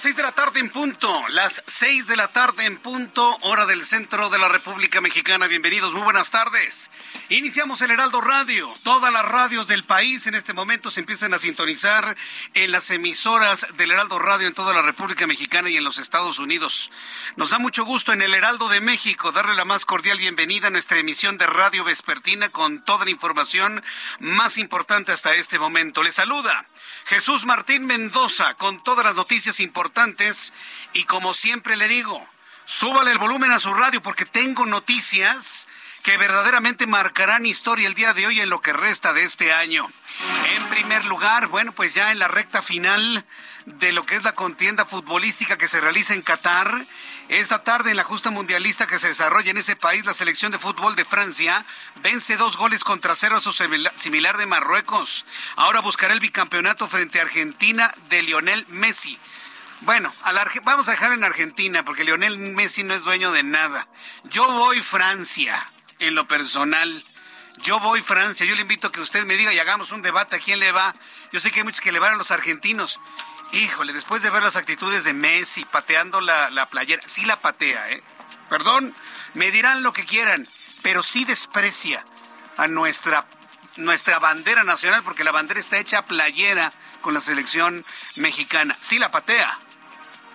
Seis de la tarde en punto, las seis de la tarde en punto, hora del centro de la República Mexicana. Bienvenidos, muy buenas tardes. Iniciamos el Heraldo Radio. Todas las radios del país en este momento se empiezan a sintonizar en las emisoras del Heraldo Radio en toda la República Mexicana y en los Estados Unidos. Nos da mucho gusto en el Heraldo de México darle la más cordial bienvenida a nuestra emisión de Radio Vespertina con toda la información más importante hasta este momento. Le saluda Jesús Martín Mendoza con todas las noticias importantes y como siempre le digo, súbale el volumen a su radio porque tengo noticias que verdaderamente marcarán historia el día de hoy en lo que resta de este año. En primer lugar, bueno, pues ya en la recta final de lo que es la contienda futbolística que se realiza en Qatar. Esta tarde en la justa mundialista que se desarrolla en ese país, la selección de fútbol de Francia vence dos goles contra cero a su similar de Marruecos. Ahora buscará el bicampeonato frente a Argentina de Lionel Messi. Bueno, vamos a dejar en Argentina porque Lionel Messi no es dueño de nada. Yo voy Francia en lo personal. Yo voy Francia. Yo le invito a que usted me diga y hagamos un debate a quién le va. Yo sé que hay muchos que le van a los argentinos. Híjole, después de ver las actitudes de Messi pateando la, la playera, sí la patea, ¿eh? Perdón, me dirán lo que quieran, pero sí desprecia a nuestra, nuestra bandera nacional, porque la bandera está hecha playera con la selección mexicana. Sí la patea.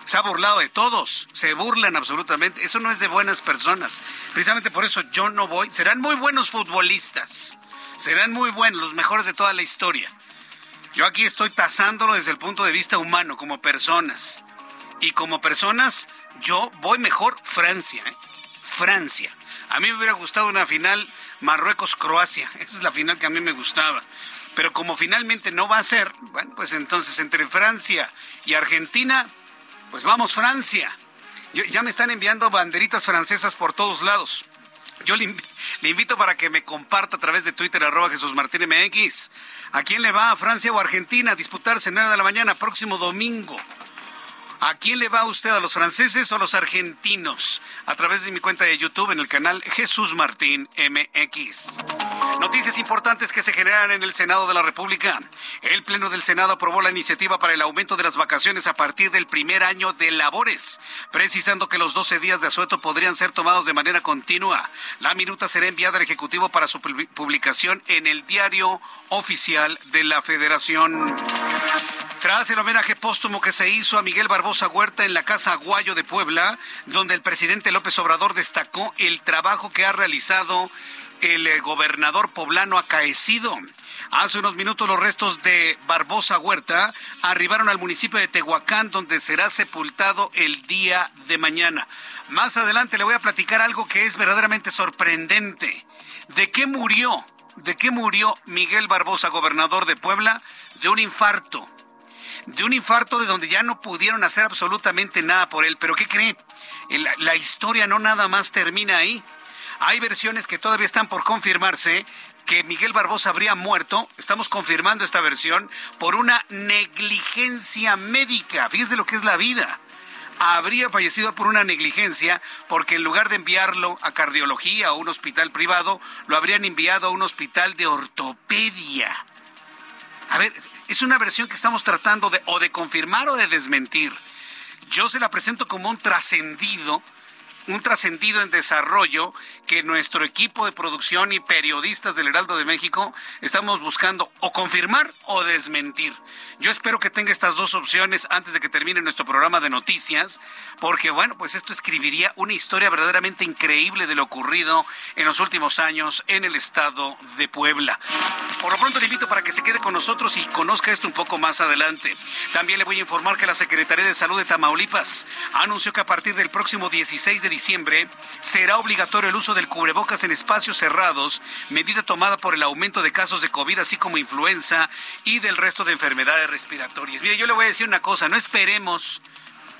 Se ha burlado de todos, se burlan absolutamente. Eso no es de buenas personas. Precisamente por eso yo no voy. Serán muy buenos futbolistas. Serán muy buenos, los mejores de toda la historia yo aquí estoy tasándolo desde el punto de vista humano, como personas. Y como personas, yo voy mejor Francia. ¿eh? Francia. A mí me hubiera gustado una final Marruecos-Croacia. Esa es la final que a mí me gustaba. Pero como finalmente no va a ser, bueno, pues entonces entre Francia y Argentina, pues vamos Francia. ya me están enviando banderitas francesas por todos lados. Yo le, invito para que me comparta a través de Twitter, arroba Jesús Martín MX. ¿A quién le va? ¿A Francia o Argentina? A disputarse 9 de la mañana, próximo domingo. ¿A quién le va usted? ¿A los franceses o a los argentinos? A través de mi cuenta de YouTube en el canal Jesús Martín MX. Noticias importantes que se generan en el Senado de la República. El Pleno del Senado aprobó la iniciativa para el aumento de las vacaciones a partir del primer año de labores, precisando que los 12 días de asueto podrían ser tomados de manera continua. La minuta será enviada al Ejecutivo para su publicación en el diario oficial de la Federación. Tras el homenaje póstumo que se hizo a Miguel Barbosa Huerta en la Casa Aguayo de Puebla, donde el presidente López Obrador destacó el trabajo que ha realizado el eh, gobernador poblano acaecido. Hace unos minutos los restos de Barbosa Huerta arribaron al municipio de Tehuacán, donde será sepultado el día de mañana. Más adelante le voy a platicar algo que es verdaderamente sorprendente. ¿De qué murió? ¿De qué murió Miguel Barbosa, gobernador de Puebla? De un infarto de un infarto de donde ya no pudieron hacer absolutamente nada por él. Pero ¿qué cree? La, la historia no nada más termina ahí. Hay versiones que todavía están por confirmarse que Miguel Barbosa habría muerto, estamos confirmando esta versión, por una negligencia médica. Fíjese lo que es la vida. Habría fallecido por una negligencia porque en lugar de enviarlo a cardiología o un hospital privado, lo habrían enviado a un hospital de ortopedia. A ver, es una versión que estamos tratando de o de confirmar o de desmentir. Yo se la presento como un trascendido un trascendido en desarrollo que nuestro equipo de producción y periodistas del Heraldo de México estamos buscando o confirmar o desmentir. Yo espero que tenga estas dos opciones antes de que termine nuestro programa de noticias, porque bueno, pues esto escribiría una historia verdaderamente increíble de lo ocurrido en los últimos años en el estado de Puebla. Por lo pronto le invito para que se quede con nosotros y conozca esto un poco más adelante. También le voy a informar que la Secretaría de Salud de Tamaulipas anunció que a partir del próximo 16 de diciembre será obligatorio el uso del cubrebocas en espacios cerrados, medida tomada por el aumento de casos de COVID, así como influenza y del resto de enfermedades respiratorias. Mire, yo le voy a decir una cosa, no esperemos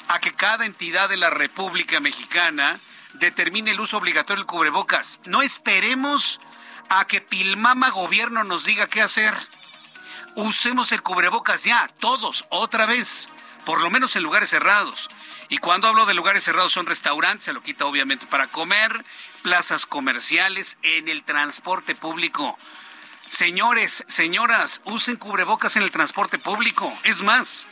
a que cada entidad de la República Mexicana determine el uso obligatorio del cubrebocas. No esperemos a que Pilmama Gobierno nos diga qué hacer. Usemos el cubrebocas ya, todos, otra vez, por lo menos en lugares cerrados. Y cuando hablo de lugares cerrados son restaurantes, se lo quita obviamente para comer, plazas comerciales, en el transporte público. Señores, señoras, usen cubrebocas en el transporte público. Es más,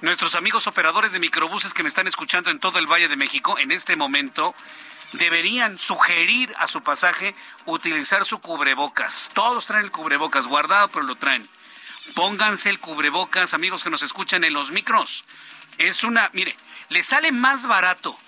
nuestros amigos operadores de microbuses que me están escuchando en todo el Valle de México en este momento deberían sugerir a su pasaje utilizar su cubrebocas. Todos traen el cubrebocas guardado, pero lo traen. Pónganse el cubrebocas, amigos que nos escuchan en los micros. Es una, mire, le sale más barato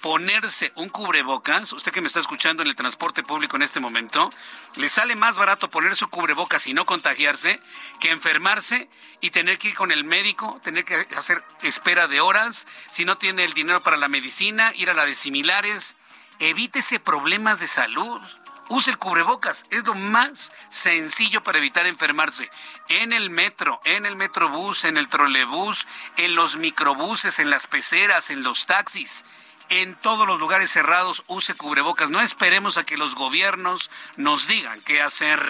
ponerse un cubrebocas, usted que me está escuchando en el transporte público en este momento, le sale más barato poner su cubrebocas y no contagiarse que enfermarse y tener que ir con el médico, tener que hacer espera de horas, si no tiene el dinero para la medicina, ir a la de similares. Evítese problemas de salud. Use el cubrebocas, es lo más sencillo para evitar enfermarse. En el metro, en el metrobús, en el trolebús, en los microbuses, en las peceras, en los taxis en todos los lugares cerrados use cubrebocas. No esperemos a que los gobiernos nos digan qué hacer.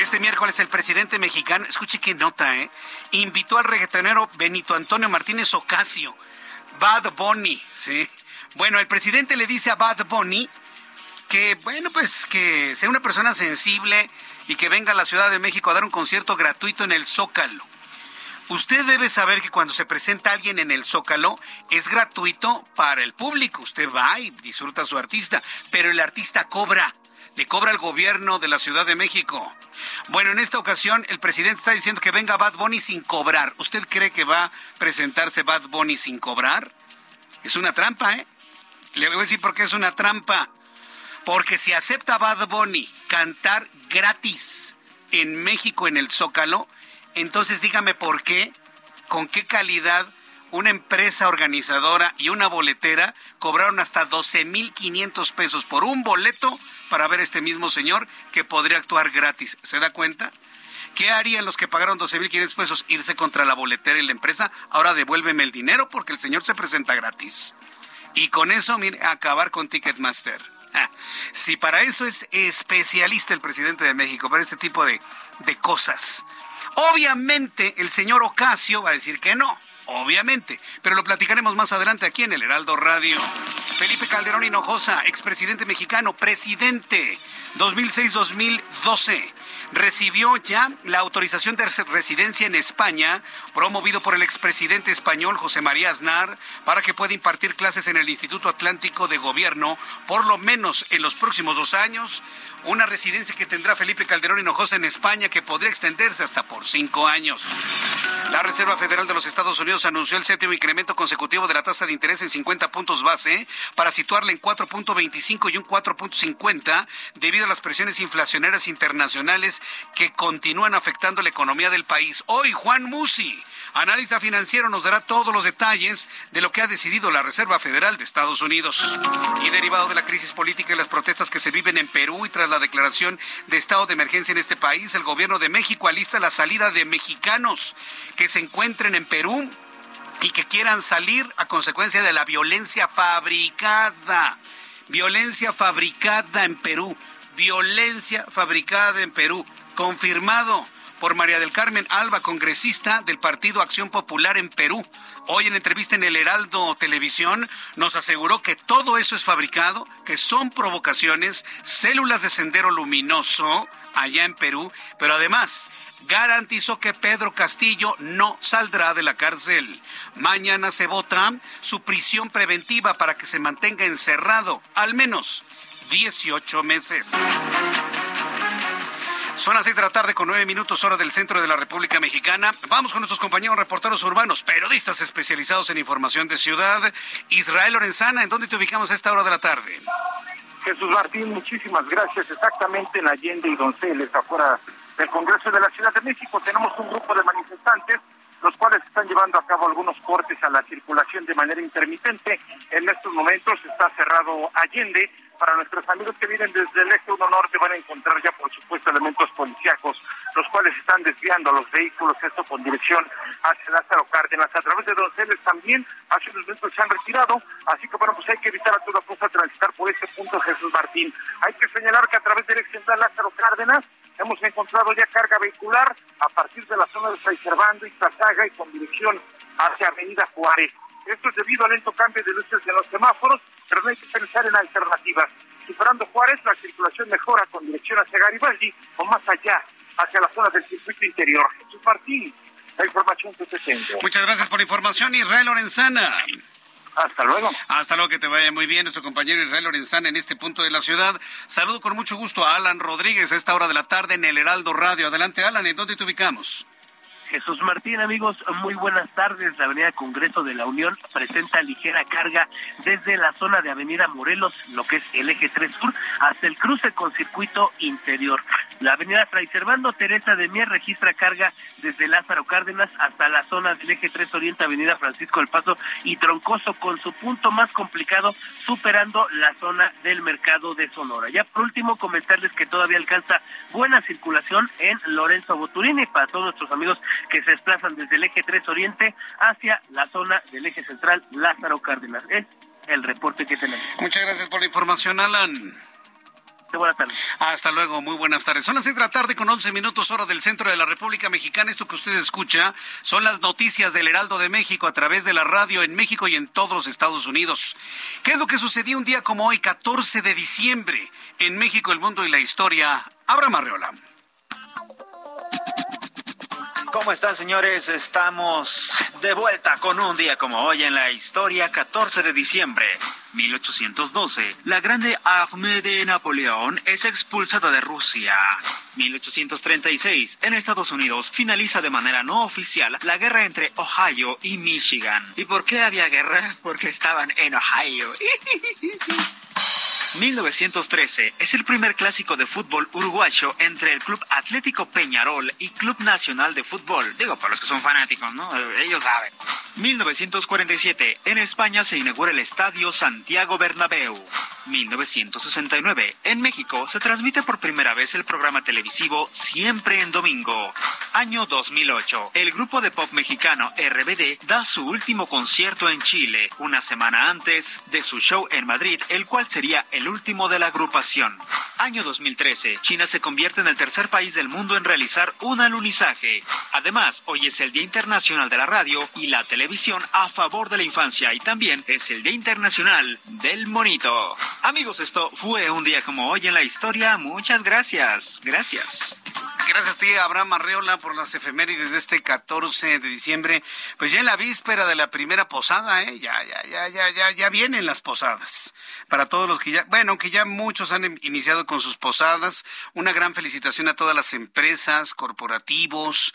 Este miércoles el presidente mexicano, escuche qué nota, ¿eh? Invitó al reggaetonero Benito Antonio Martínez Ocasio, Bad Bunny, ¿sí? Bueno, el presidente le dice a Bad Bunny que, bueno, pues que sea una persona sensible y que venga a la Ciudad de México a dar un concierto gratuito en el Zócalo. Usted debe saber que cuando se presenta alguien en el Zócalo es gratuito para el público. Usted va y disfruta a su artista, pero el artista cobra. Le cobra al gobierno de la Ciudad de México. Bueno, en esta ocasión el presidente está diciendo que venga Bad Bunny sin cobrar. ¿Usted cree que va a presentarse Bad Bunny sin cobrar? Es una trampa, ¿eh? Le voy a decir por qué es una trampa. Porque si acepta Bad Bunny cantar gratis en México en el Zócalo, entonces dígame por qué, con qué calidad una empresa organizadora y una boletera cobraron hasta 12.500 pesos por un boleto para ver a este mismo señor que podría actuar gratis. ¿Se da cuenta? ¿Qué harían los que pagaron 12.500 pesos? Irse contra la boletera y la empresa. Ahora devuélveme el dinero porque el señor se presenta gratis. Y con eso, mire, acabar con Ticketmaster. Si para eso es especialista el presidente de México, para este tipo de, de cosas. Obviamente el señor Ocasio va a decir que no. Obviamente, pero lo platicaremos más adelante aquí en el Heraldo Radio. Felipe Calderón Hinojosa, expresidente mexicano, presidente 2006-2012 recibió ya la autorización de residencia en España, promovido por el expresidente español José María Aznar, para que pueda impartir clases en el Instituto Atlántico de Gobierno, por lo menos en los próximos dos años. Una residencia que tendrá Felipe Calderón Hinojosa en España, que podría extenderse hasta por cinco años. La Reserva Federal de los Estados Unidos anunció el séptimo incremento consecutivo de la tasa de interés en 50 puntos base para situarla en 4.25 y un 4.50 debido a las presiones inflacionarias internacionales que continúan afectando la economía del país. Hoy Juan Musi, analista financiero, nos dará todos los detalles de lo que ha decidido la Reserva Federal de Estados Unidos. Y derivado de la crisis política y las protestas que se viven en Perú y tras la declaración de estado de emergencia en este país, el gobierno de México alista la salida de mexicanos que se encuentren en Perú y que quieran salir a consecuencia de la violencia fabricada. Violencia fabricada en Perú violencia fabricada en Perú, confirmado por María del Carmen Alba, congresista del Partido Acción Popular en Perú. Hoy en entrevista en el Heraldo Televisión nos aseguró que todo eso es fabricado, que son provocaciones, células de sendero luminoso, allá en Perú, pero además garantizó que Pedro Castillo no saldrá de la cárcel. Mañana se vota su prisión preventiva para que se mantenga encerrado al menos 18 meses. Son las seis de la tarde con nueve minutos hora del centro de la República Mexicana. Vamos con nuestros compañeros reporteros urbanos, periodistas especializados en información de ciudad. Israel Lorenzana, ¿en dónde te ubicamos a esta hora de la tarde? Jesús Martín, muchísimas gracias. Exactamente en Allende y Donceles, afuera del Congreso de la Ciudad de México, tenemos un grupo de manifestantes los cuales están llevando a cabo algunos cortes a la circulación de manera intermitente. En estos momentos está cerrado Allende. Para nuestros amigos que vienen desde el eje 1 norte van a encontrar ya, por supuesto, elementos policíacos, los cuales están desviando a los vehículos, esto con dirección hacia Lázaro Cárdenas. A través de Donceles también, hace unos minutos se han retirado, así que bueno, pues hay que evitar a toda costa transitar por este punto, Jesús Martín. Hay que señalar que a través del eje central Lázaro Cárdenas hemos encontrado ya carga vehicular a partir de la zona de Fray Servando y Tazaga y con dirección hacia Avenida Juárez. Esto es debido al lento cambio de luces de los semáforos, pero no hay que pensar en alternativas. Superando Juárez, la circulación mejora con dirección hacia Garibaldi o más allá, hacia la zona del circuito interior. Jesús Martín, la información que te tengo. Muchas gracias por la información, Israel Lorenzana. Hasta luego. Hasta luego, que te vaya muy bien nuestro compañero Israel Lorenzana en este punto de la ciudad. Saludo con mucho gusto a Alan Rodríguez a esta hora de la tarde en el Heraldo Radio. Adelante, Alan, ¿en dónde te ubicamos? Jesús Martín, amigos, muy buenas tardes. La Avenida Congreso de la Unión presenta ligera carga desde la zona de Avenida Morelos, lo que es el eje 3 Sur, hasta el cruce con circuito interior. La Avenida Fray Servando Teresa de Mier registra carga desde Lázaro Cárdenas hasta la zona del eje 3 Oriente, Avenida Francisco del Paso y Troncoso, con su punto más complicado, superando la zona del mercado de Sonora. Ya por último, comentarles que todavía alcanza buena circulación en Lorenzo Boturini para todos nuestros amigos que se desplazan desde el eje 3 Oriente hacia la zona del eje central Lázaro Cárdenas. Es el reporte que tenemos. Muchas gracias por la información, Alan. Buenas tardes. Hasta luego, muy buenas tardes. Son las seis de la tarde con 11 minutos hora del centro de la República Mexicana. Esto que usted escucha son las noticias del Heraldo de México a través de la radio en México y en todos los Estados Unidos. ¿Qué es lo que sucedió un día como hoy, 14 de diciembre, en México, el mundo y la historia? Abraham Arreola. ¿Cómo están, señores? Estamos de vuelta con un día como hoy en la historia, 14 de diciembre. 1812, la grande armée de Napoleón es expulsada de Rusia. 1836, en Estados Unidos finaliza de manera no oficial la guerra entre Ohio y Michigan. ¿Y por qué había guerra? Porque estaban en Ohio. 1913 es el primer clásico de fútbol uruguayo entre el Club Atlético Peñarol y Club Nacional de Fútbol. Digo, para los que son fanáticos, ¿no? Ellos saben. 1947, en España se inaugura el Estadio Santiago Bernabéu. 1969, en México se transmite por primera vez el programa televisivo Siempre en Domingo. Año 2008, el grupo de pop mexicano RBD da su último concierto en Chile, una semana antes de su show en Madrid, el cual sería el último de la agrupación. Año 2013, China se convierte en el tercer país del mundo en realizar un alunizaje. Además, hoy es el Día Internacional de la Radio y la Televisión a favor de la infancia y también es el Día Internacional del Monito. Amigos, esto fue un día como hoy en la historia. Muchas gracias. Gracias. Gracias a ti, Abraham Arreola, por las efemérides de este 14 de diciembre. Pues ya en la víspera de la primera posada, ¿eh? Ya, ya, ya, ya, ya, ya vienen las posadas. Para todos los que ya, bueno, aunque ya muchos han iniciado con sus posadas, una gran felicitación a todas las empresas, corporativos,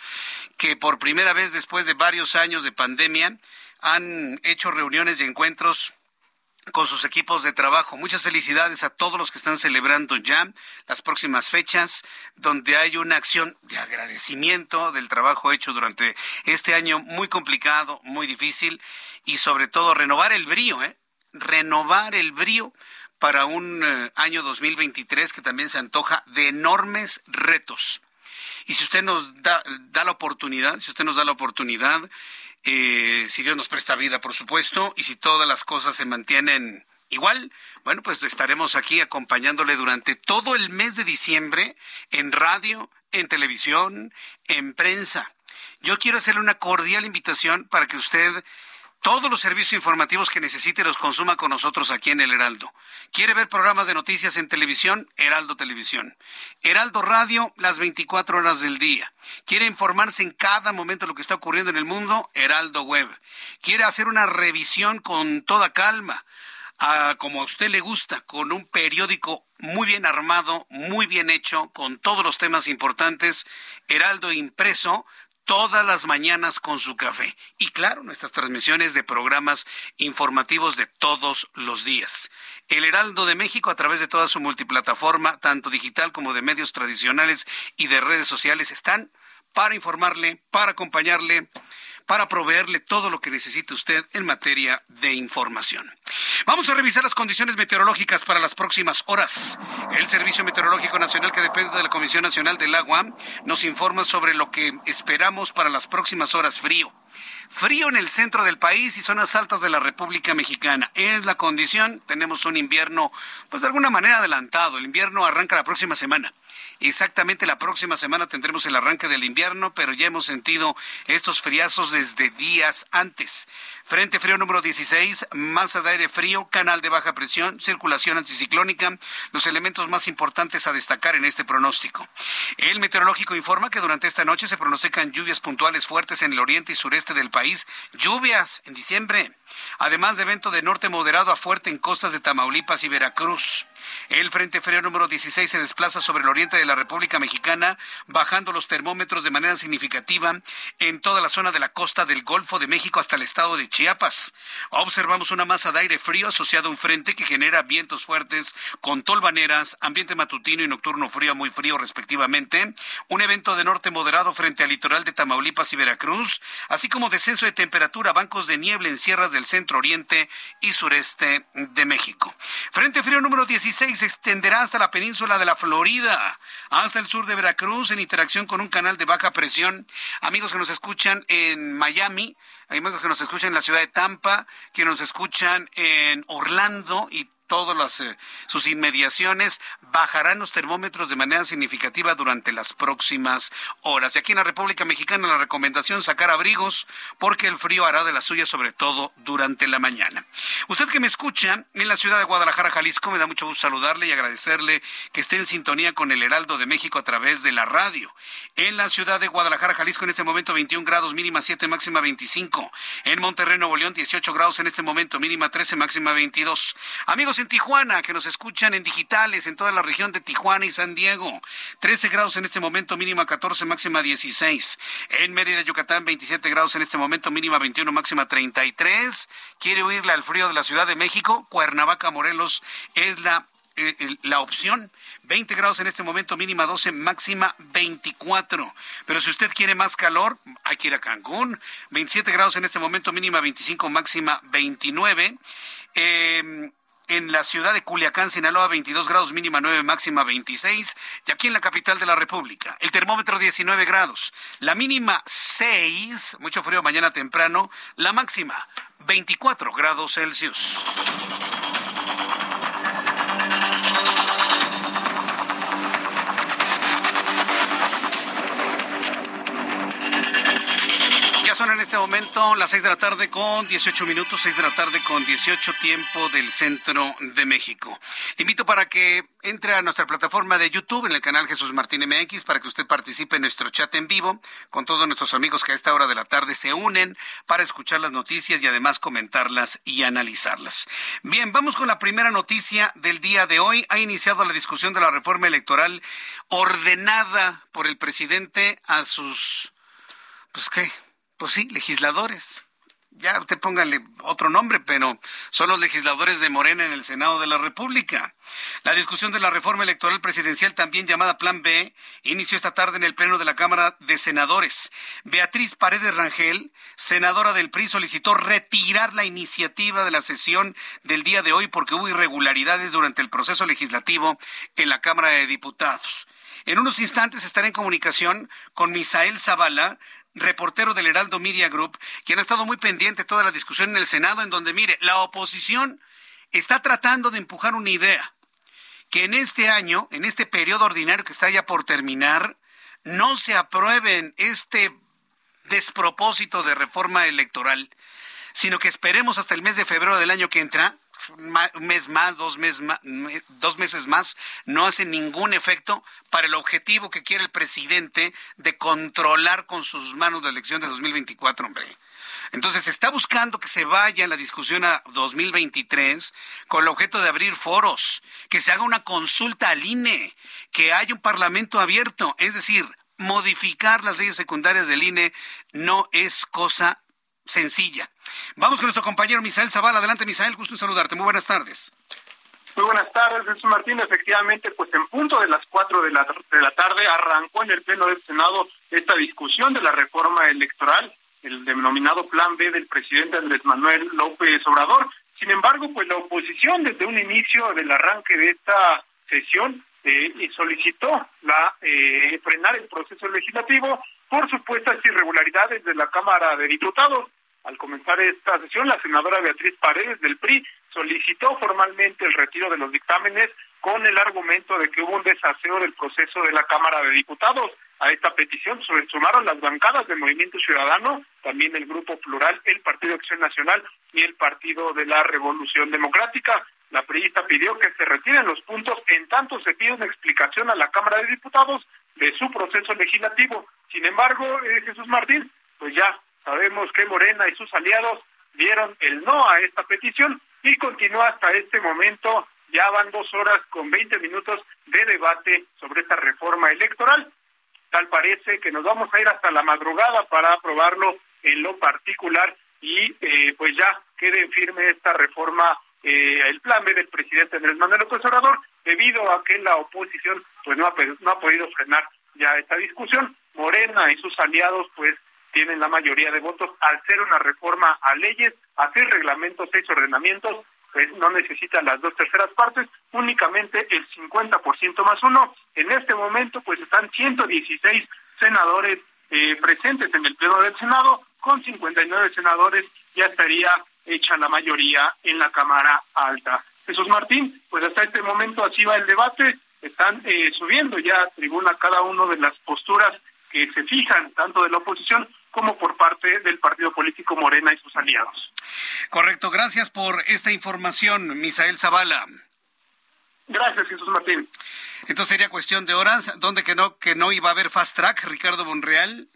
que por primera vez después de varios años de pandemia han hecho reuniones y encuentros con sus equipos de trabajo. Muchas felicidades a todos los que están celebrando ya las próximas fechas, donde hay una acción de agradecimiento del trabajo hecho durante este año muy complicado, muy difícil, y sobre todo renovar el brío, ¿eh? renovar el brío para un eh, año 2023 que también se antoja de enormes retos. Y si usted nos da, da la oportunidad, si usted nos da la oportunidad, eh, si Dios nos presta vida, por supuesto, y si todas las cosas se mantienen igual, bueno, pues estaremos aquí acompañándole durante todo el mes de diciembre en radio, en televisión, en prensa. Yo quiero hacerle una cordial invitación para que usted todos los servicios informativos que necesite los consuma con nosotros aquí en el Heraldo. ¿Quiere ver programas de noticias en televisión? Heraldo Televisión. Heraldo Radio, las 24 horas del día. ¿Quiere informarse en cada momento de lo que está ocurriendo en el mundo? Heraldo Web. ¿Quiere hacer una revisión con toda calma? como a usted le gusta, con un periódico muy bien armado, muy bien hecho, con todos los temas importantes, Heraldo impreso, todas las mañanas con su café. Y claro, nuestras transmisiones de programas informativos de todos los días. El Heraldo de México, a través de toda su multiplataforma, tanto digital como de medios tradicionales y de redes sociales, están para informarle, para acompañarle para proveerle todo lo que necesite usted en materia de información. Vamos a revisar las condiciones meteorológicas para las próximas horas. El Servicio Meteorológico Nacional, que depende de la Comisión Nacional del Agua, nos informa sobre lo que esperamos para las próximas horas frío. Frío en el centro del país y zonas altas de la República Mexicana. Es la condición. Tenemos un invierno, pues de alguna manera adelantado. El invierno arranca la próxima semana. Exactamente la próxima semana tendremos el arranque del invierno, pero ya hemos sentido estos friazos desde días antes. Frente frío número 16, masa de aire frío, canal de baja presión, circulación anticiclónica, los elementos más importantes a destacar en este pronóstico. El meteorológico informa que durante esta noche se pronostican lluvias puntuales fuertes en el oriente y sureste del país, lluvias en diciembre, además de evento de norte moderado a fuerte en costas de Tamaulipas y Veracruz. El Frente Frío número 16 se desplaza sobre el oriente de la República Mexicana, bajando los termómetros de manera significativa en toda la zona de la costa del Golfo de México hasta el estado de Chiapas. Observamos una masa de aire frío asociada a un frente que genera vientos fuertes con tolvaneras, ambiente matutino y nocturno frío muy frío respectivamente, un evento de norte moderado frente al litoral de Tamaulipas y Veracruz, así como descenso de temperatura, bancos de niebla en sierras del centro oriente y sureste de México. Frente frío número 16 se extenderá hasta la península de la Florida, hasta el sur de Veracruz, en interacción con un canal de baja presión. Amigos que nos escuchan en Miami, amigos que nos escuchan en la ciudad de Tampa, que nos escuchan en Orlando y todas eh, sus inmediaciones, bajarán los termómetros de manera significativa durante las próximas horas. Y aquí en la República Mexicana la recomendación sacar abrigos porque el frío hará de la suya sobre todo durante la mañana. Usted que me escucha en la ciudad de Guadalajara, Jalisco, me da mucho gusto saludarle y agradecerle que esté en sintonía con el Heraldo de México a través de la radio. En la ciudad de Guadalajara, Jalisco, en este momento 21 grados, mínima 7, máxima 25. En Monterrey, Nuevo León, 18 grados en este momento, mínima 13, máxima 22. Amigos en Tijuana, que nos escuchan en digitales en toda la región de Tijuana y San Diego. 13 grados en este momento, mínima 14, máxima 16. En Mérida, Yucatán, 27 grados en este momento, mínima 21, máxima 33. ¿Quiere huirle al frío de la Ciudad de México? Cuernavaca, Morelos es la eh, la opción. 20 grados en este momento, mínima 12, máxima 24. Pero si usted quiere más calor, hay que ir a Cancún. 27 grados en este momento, mínima 25, máxima 29. Eh, en la ciudad de Culiacán, Sinaloa, 22 grados, mínima 9, máxima 26. Y aquí en la capital de la República, el termómetro 19 grados, la mínima 6, mucho frío mañana temprano, la máxima 24 grados Celsius. Son en este momento las 6 de la tarde con 18 minutos, 6 de la tarde con 18 tiempo del centro de México. invito para que entre a nuestra plataforma de YouTube en el canal Jesús Martín MX para que usted participe en nuestro chat en vivo con todos nuestros amigos que a esta hora de la tarde se unen para escuchar las noticias y además comentarlas y analizarlas. Bien, vamos con la primera noticia del día de hoy. Ha iniciado la discusión de la reforma electoral ordenada por el presidente a sus, pues qué, pues sí, legisladores. Ya te póngale otro nombre, pero son los legisladores de Morena en el Senado de la República. La discusión de la reforma electoral presidencial, también llamada Plan B, inició esta tarde en el Pleno de la Cámara de Senadores. Beatriz Paredes Rangel, senadora del PRI, solicitó retirar la iniciativa de la sesión del día de hoy porque hubo irregularidades durante el proceso legislativo en la Cámara de Diputados. En unos instantes estaré en comunicación con Misael Zavala, reportero del Heraldo Media Group, quien ha estado muy pendiente toda la discusión en el Senado, en donde, mire, la oposición está tratando de empujar una idea, que en este año, en este periodo ordinario que está ya por terminar, no se aprueben este despropósito de reforma electoral, sino que esperemos hasta el mes de febrero del año que entra, un mes más, dos, meses más, dos meses más, no hace ningún efecto para el objetivo que quiere el presidente de controlar con sus manos la elección de 2024, hombre. Entonces se está buscando que se vaya la discusión a 2023 con el objeto de abrir foros, que se haga una consulta al INE, que haya un parlamento abierto. Es decir, modificar las leyes secundarias del INE no es cosa sencilla. Vamos con nuestro compañero Misael Zavala. Adelante, Misael, gusto en saludarte. Muy buenas tardes. Muy buenas tardes, Jesús Martín. Efectivamente, pues en punto de las cuatro de la, de la tarde arrancó en el Pleno del Senado esta discusión de la reforma electoral, el denominado Plan B del presidente Andrés Manuel López Obrador. Sin embargo, pues la oposición desde un inicio del arranque de esta sesión eh, solicitó la eh, frenar el proceso legislativo por supuestas irregularidades de la Cámara de Diputados. Al comenzar esta sesión, la senadora Beatriz Paredes del PRI solicitó formalmente el retiro de los dictámenes con el argumento de que hubo un desaseo del proceso de la Cámara de Diputados. A esta petición se sumaron las bancadas del Movimiento Ciudadano, también el Grupo Plural, el Partido Acción Nacional y el Partido de la Revolución Democrática. La priista pidió que se retiren los puntos en tanto se pide una explicación a la Cámara de Diputados de su proceso legislativo. Sin embargo, eh, Jesús Martín, pues ya Sabemos que Morena y sus aliados dieron el no a esta petición y continúa hasta este momento. Ya van dos horas con 20 minutos de debate sobre esta reforma electoral. Tal parece que nos vamos a ir hasta la madrugada para aprobarlo en lo particular y eh, pues ya quede en firme esta reforma, eh, el plan B del presidente Andrés Manuel López Obrador, debido a que la oposición pues no ha, no ha podido frenar ya esta discusión. Morena y sus aliados pues tienen la mayoría de votos al ser una reforma a leyes, hacer reglamentos, seis ordenamientos, pues no necesitan las dos terceras partes, únicamente el 50% más uno. En este momento, pues están 116 senadores eh, presentes en el Pleno del Senado, con 59 senadores ya estaría hecha la mayoría en la Cámara Alta. Jesús Martín, pues hasta este momento así va el debate, están eh, subiendo ya a tribuna cada uno de las posturas que se fijan tanto de la oposición como por parte del partido político Morena y sus aliados. Correcto, gracias por esta información, Misael Zavala. Gracias, Jesús Martín. Entonces sería cuestión de horas, ¿dónde que no, que no iba a haber fast track, Ricardo Monreal?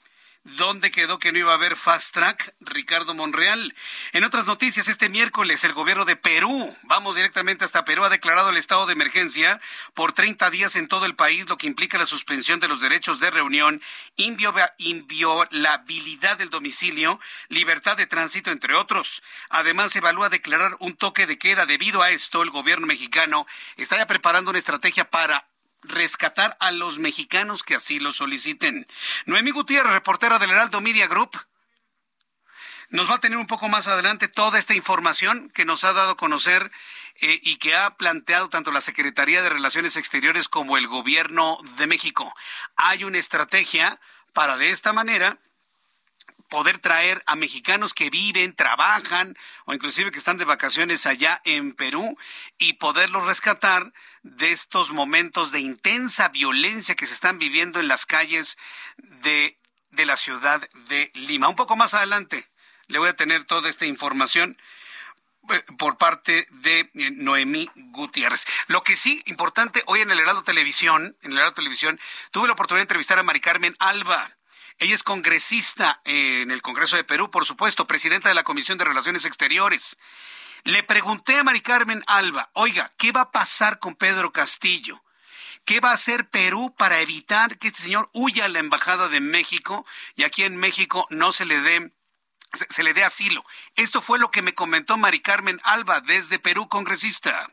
¿Dónde quedó que no iba a haber fast track? Ricardo Monreal. En otras noticias, este miércoles el gobierno de Perú, vamos directamente hasta Perú, ha declarado el estado de emergencia por 30 días en todo el país, lo que implica la suspensión de los derechos de reunión, inviolabilidad del domicilio, libertad de tránsito, entre otros. Además, evalúa declarar un toque de queda. Debido a esto, el gobierno mexicano está ya preparando una estrategia para rescatar a los mexicanos que así lo soliciten. Noemí Gutiérrez, reportera del Heraldo Media Group, nos va a tener un poco más adelante toda esta información que nos ha dado a conocer eh, y que ha planteado tanto la Secretaría de Relaciones Exteriores como el Gobierno de México. Hay una estrategia para de esta manera poder traer a mexicanos que viven, trabajan o inclusive que están de vacaciones allá en Perú y poderlos rescatar de estos momentos de intensa violencia que se están viviendo en las calles de, de la ciudad de Lima. Un poco más adelante le voy a tener toda esta información eh, por parte de eh, Noemí Gutiérrez. Lo que sí, importante, hoy en el Heraldo Televisión, en el Heraldo Televisión, tuve la oportunidad de entrevistar a Mari Carmen Alba. Ella es congresista en el Congreso de Perú, por supuesto, presidenta de la Comisión de Relaciones Exteriores. Le pregunté a Mari Carmen Alba, oiga, ¿qué va a pasar con Pedro Castillo? ¿Qué va a hacer Perú para evitar que este señor huya a la Embajada de México y aquí en México no se le dé se, le dé asilo? Esto fue lo que me comentó Mari Carmen Alba desde Perú, congresista.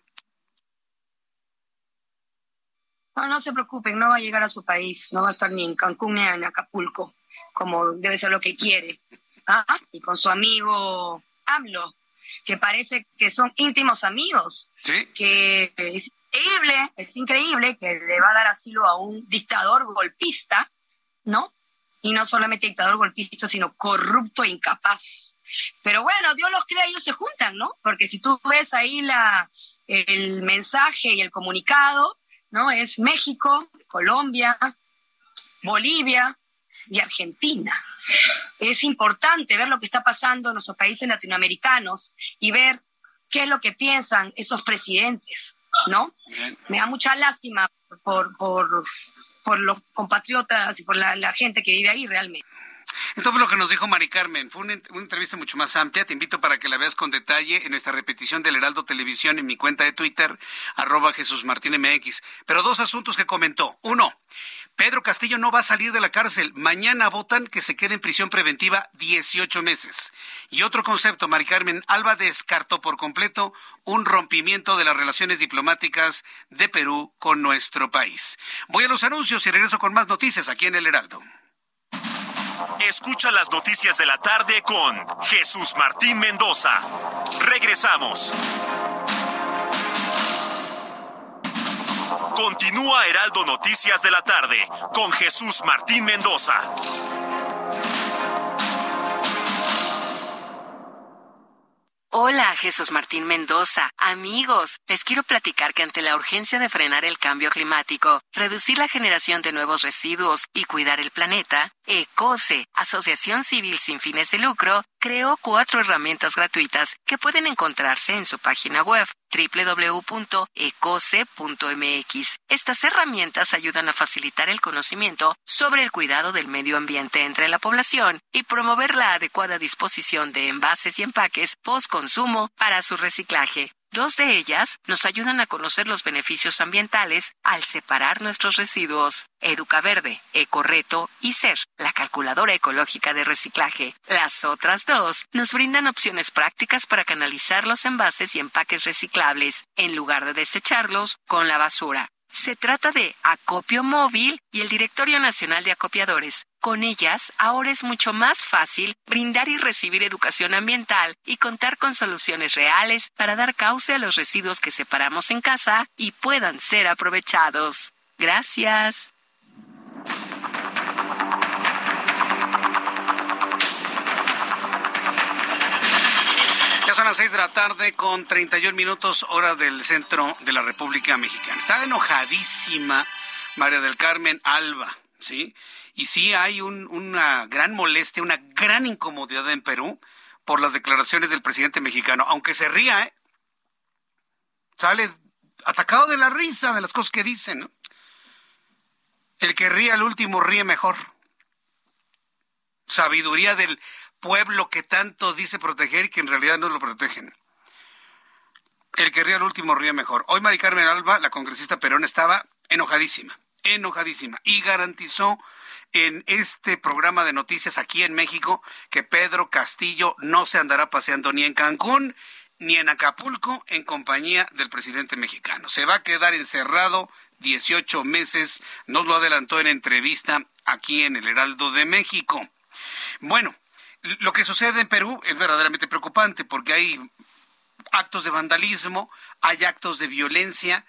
No, no se preocupen, no va a llegar a su país, no va a estar ni en Cancún ni en Acapulco, como debe ser lo que quiere. ¿Ah? Y con su amigo AMLO, que parece que son íntimos amigos. Sí. Que es increíble, es increíble que le va a dar asilo a un dictador golpista, ¿no? Y no solamente dictador golpista, sino corrupto e incapaz. Pero bueno, Dios los crea, ellos se juntan, ¿no? Porque si tú ves ahí la, el mensaje y el comunicado, ¿no? Es México, Colombia, Bolivia y Argentina. Es importante ver lo que está pasando en nuestros países latinoamericanos y ver qué es lo que piensan esos presidentes, ¿no? Me da mucha lástima por, por, por los compatriotas y por la, la gente que vive ahí realmente. Esto fue lo que nos dijo Mari Carmen. Fue una, entrevista mucho más amplia. Te invito para que la veas con detalle en nuestra repetición del Heraldo Televisión en mi cuenta de Twitter, arroba Jesús Martín MX. Pero dos asuntos que comentó. Uno, Pedro Castillo no va a salir de la cárcel. Mañana votan que se quede en prisión preventiva 18 meses. Y otro concepto, Mari Carmen Alba descartó por completo un rompimiento de las relaciones diplomáticas de Perú con nuestro país. Voy a los anuncios y regreso con más noticias aquí en el Heraldo. Escucha las noticias de la tarde con Jesús Martín Mendoza. Regresamos. Continúa Heraldo Noticias de la tarde con Jesús Martín Mendoza. Hola, Jesús Martín Mendoza. Amigos, les quiero platicar que ante la urgencia de frenar el cambio climático, reducir la generación de nuevos residuos y cuidar el planeta, ECOSE, Asociación Civil sin fines de lucro, creó cuatro herramientas gratuitas que pueden encontrarse en su página web www.ecose.mx. Estas herramientas ayudan a facilitar el conocimiento sobre el cuidado del medio ambiente entre la población y promover la adecuada disposición de envases y empaques post-consumo para su reciclaje. Dos de ellas nos ayudan a conocer los beneficios ambientales al separar nuestros residuos. Educaverde, Ecorreto y SER, la calculadora ecológica de reciclaje. Las otras dos nos brindan opciones prácticas para canalizar los envases y empaques reciclables, en lugar de desecharlos con la basura. Se trata de Acopio Móvil y el Directorio Nacional de Acopiadores. Con ellas, ahora es mucho más fácil brindar y recibir educación ambiental y contar con soluciones reales para dar cauce a los residuos que separamos en casa y puedan ser aprovechados. Gracias. Ya son las seis de la tarde con 31 minutos hora del centro de la República Mexicana. Está enojadísima María del Carmen Alba, ¿sí? Y sí hay una gran molestia, una gran incomodidad en Perú por las declaraciones del presidente mexicano, aunque se ría, ¿eh? Sale atacado de la risa de las cosas que dicen. El que ríe al último ríe mejor. Sabiduría del pueblo que tanto dice proteger y que en realidad no lo protegen. El que ríe al último ríe mejor. Hoy Mari Carmen Alba, la congresista Perón, estaba enojadísima, enojadísima, y garantizó en este programa de noticias aquí en México que Pedro Castillo no se andará paseando ni en Cancún ni en Acapulco en compañía del presidente mexicano. Se va a quedar encerrado 18 meses, nos lo adelantó en entrevista aquí en el Heraldo de México. Bueno, lo que sucede en Perú es verdaderamente preocupante porque hay actos de vandalismo, hay actos de violencia.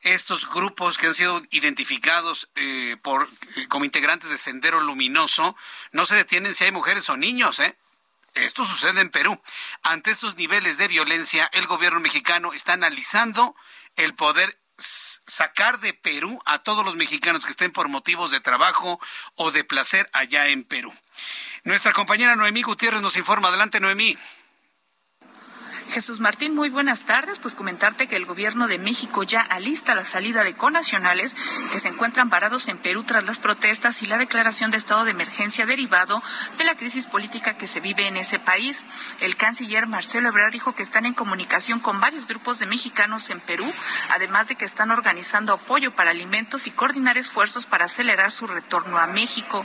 Estos grupos que han sido identificados eh, por, eh, como integrantes de Sendero Luminoso no se detienen si hay mujeres o niños, ¿eh? Esto sucede en Perú. Ante estos niveles de violencia, el gobierno mexicano está analizando el poder sacar de Perú a todos los mexicanos que estén por motivos de trabajo o de placer allá en Perú. Nuestra compañera Noemí Gutiérrez nos informa. Adelante, Noemí. Jesús Martín, muy buenas tardes. Pues comentarte que el gobierno de México ya alista la salida de conacionales que se encuentran varados en Perú tras las protestas y la declaración de estado de emergencia derivado de la crisis política que se vive en ese país. El canciller Marcelo Ebrard dijo que están en comunicación con varios grupos de mexicanos en Perú, además de que están organizando apoyo para alimentos y coordinar esfuerzos para acelerar su retorno a México.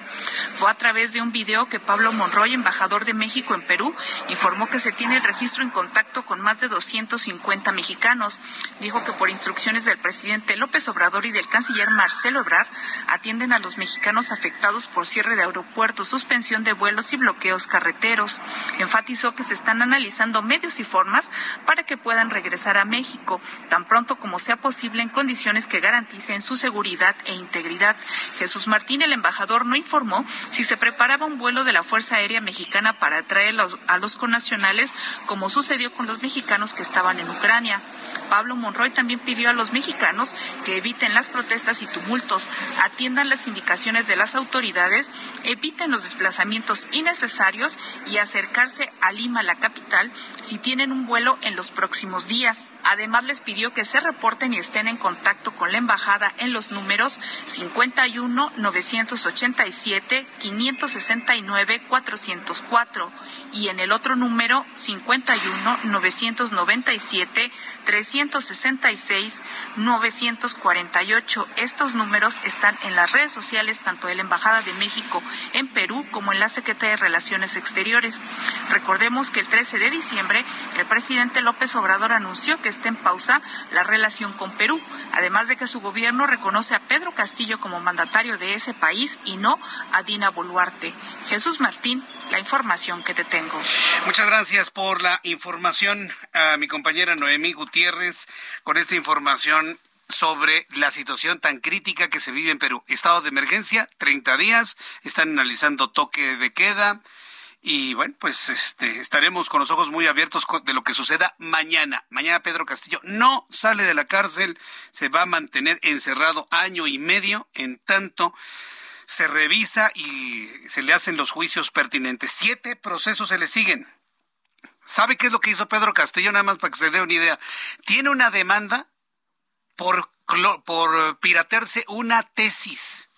Fue a través de un video que Pablo Monroy, embajador de México en Perú, informó que se tiene el registro en contacto con más de 250 mexicanos. Dijo que por instrucciones del presidente López Obrador y del canciller Marcelo Ebrard atienden a los mexicanos afectados por cierre de aeropuertos, suspensión de vuelos y bloqueos carreteros. Enfatizó que se están analizando medios y formas para que puedan regresar a México tan pronto como sea posible en condiciones que garanticen su seguridad e integridad. Jesús Martín, el embajador, no informó si se preparaba un vuelo de la Fuerza Aérea Mexicana para traer a los connacionales, como sucedió con los mexicanos que estaban en Ucrania. Pablo Monroy también pidió a los mexicanos que eviten las protestas y tumultos, atiendan las indicaciones de las autoridades, eviten los desplazamientos innecesarios y acercarse a Lima, la capital, si tienen un vuelo en los próximos días. Además, les pidió que se reporten y estén en contacto con la embajada en los números 51 987 569 404 y en el otro número 51 997 366 948. Estos números están en las redes sociales tanto de la Embajada de México en Perú como en la Secretaría de Relaciones Exteriores. Recordemos que el 13 de diciembre el presidente López Obrador anunció que está en pausa la relación con Perú, además de que su gobierno reconoce a Pedro Castillo como mandatario de ese país y no a Dina Boluarte. Jesús Martín, la información que te tengo. Muchas gracias por la información a mi compañera Noemí Gutiérrez con esta información sobre la situación tan crítica que se vive en Perú. Estado de emergencia, 30 días, están analizando toque de queda. Y bueno, pues este, estaremos con los ojos muy abiertos de lo que suceda mañana. Mañana Pedro Castillo no sale de la cárcel, se va a mantener encerrado año y medio en tanto se revisa y se le hacen los juicios pertinentes. Siete procesos se le siguen. ¿Sabe qué es lo que hizo Pedro Castillo? Nada más para que se dé una idea. Tiene una demanda por, por piratearse una tesis.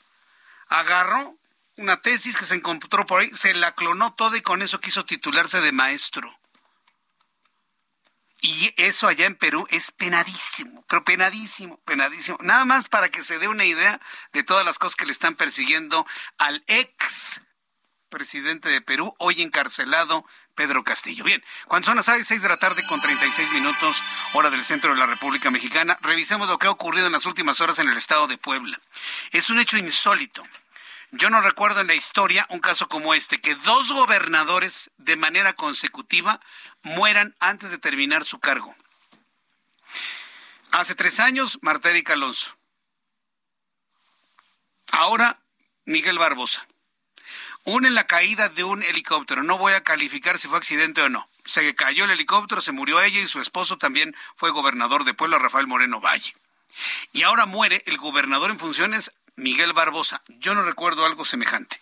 Agarró una tesis que se encontró por ahí, se la clonó toda y con eso quiso titularse de maestro. Y eso allá en Perú es penadísimo, pero penadísimo, penadísimo. Nada más para que se dé una idea de todas las cosas que le están persiguiendo al ex presidente de Perú, hoy encarcelado, Pedro Castillo. Bien, cuando son las seis de la tarde con 36 minutos, hora del centro de la República Mexicana, revisemos lo que ha ocurrido en las últimas horas en el estado de Puebla. Es un hecho insólito. Yo no recuerdo en la historia un caso como este, que dos gobernadores de manera consecutiva mueran antes de terminar su cargo. Hace tres años, Marta Erika Alonso. Ahora, Miguel Barbosa. Uno en la caída de un helicóptero. No voy a calificar si fue accidente o no. Se cayó el helicóptero, se murió ella y su esposo también fue gobernador de Puebla, Rafael Moreno Valle. Y ahora muere el gobernador en funciones Miguel Barbosa. Yo no recuerdo algo semejante.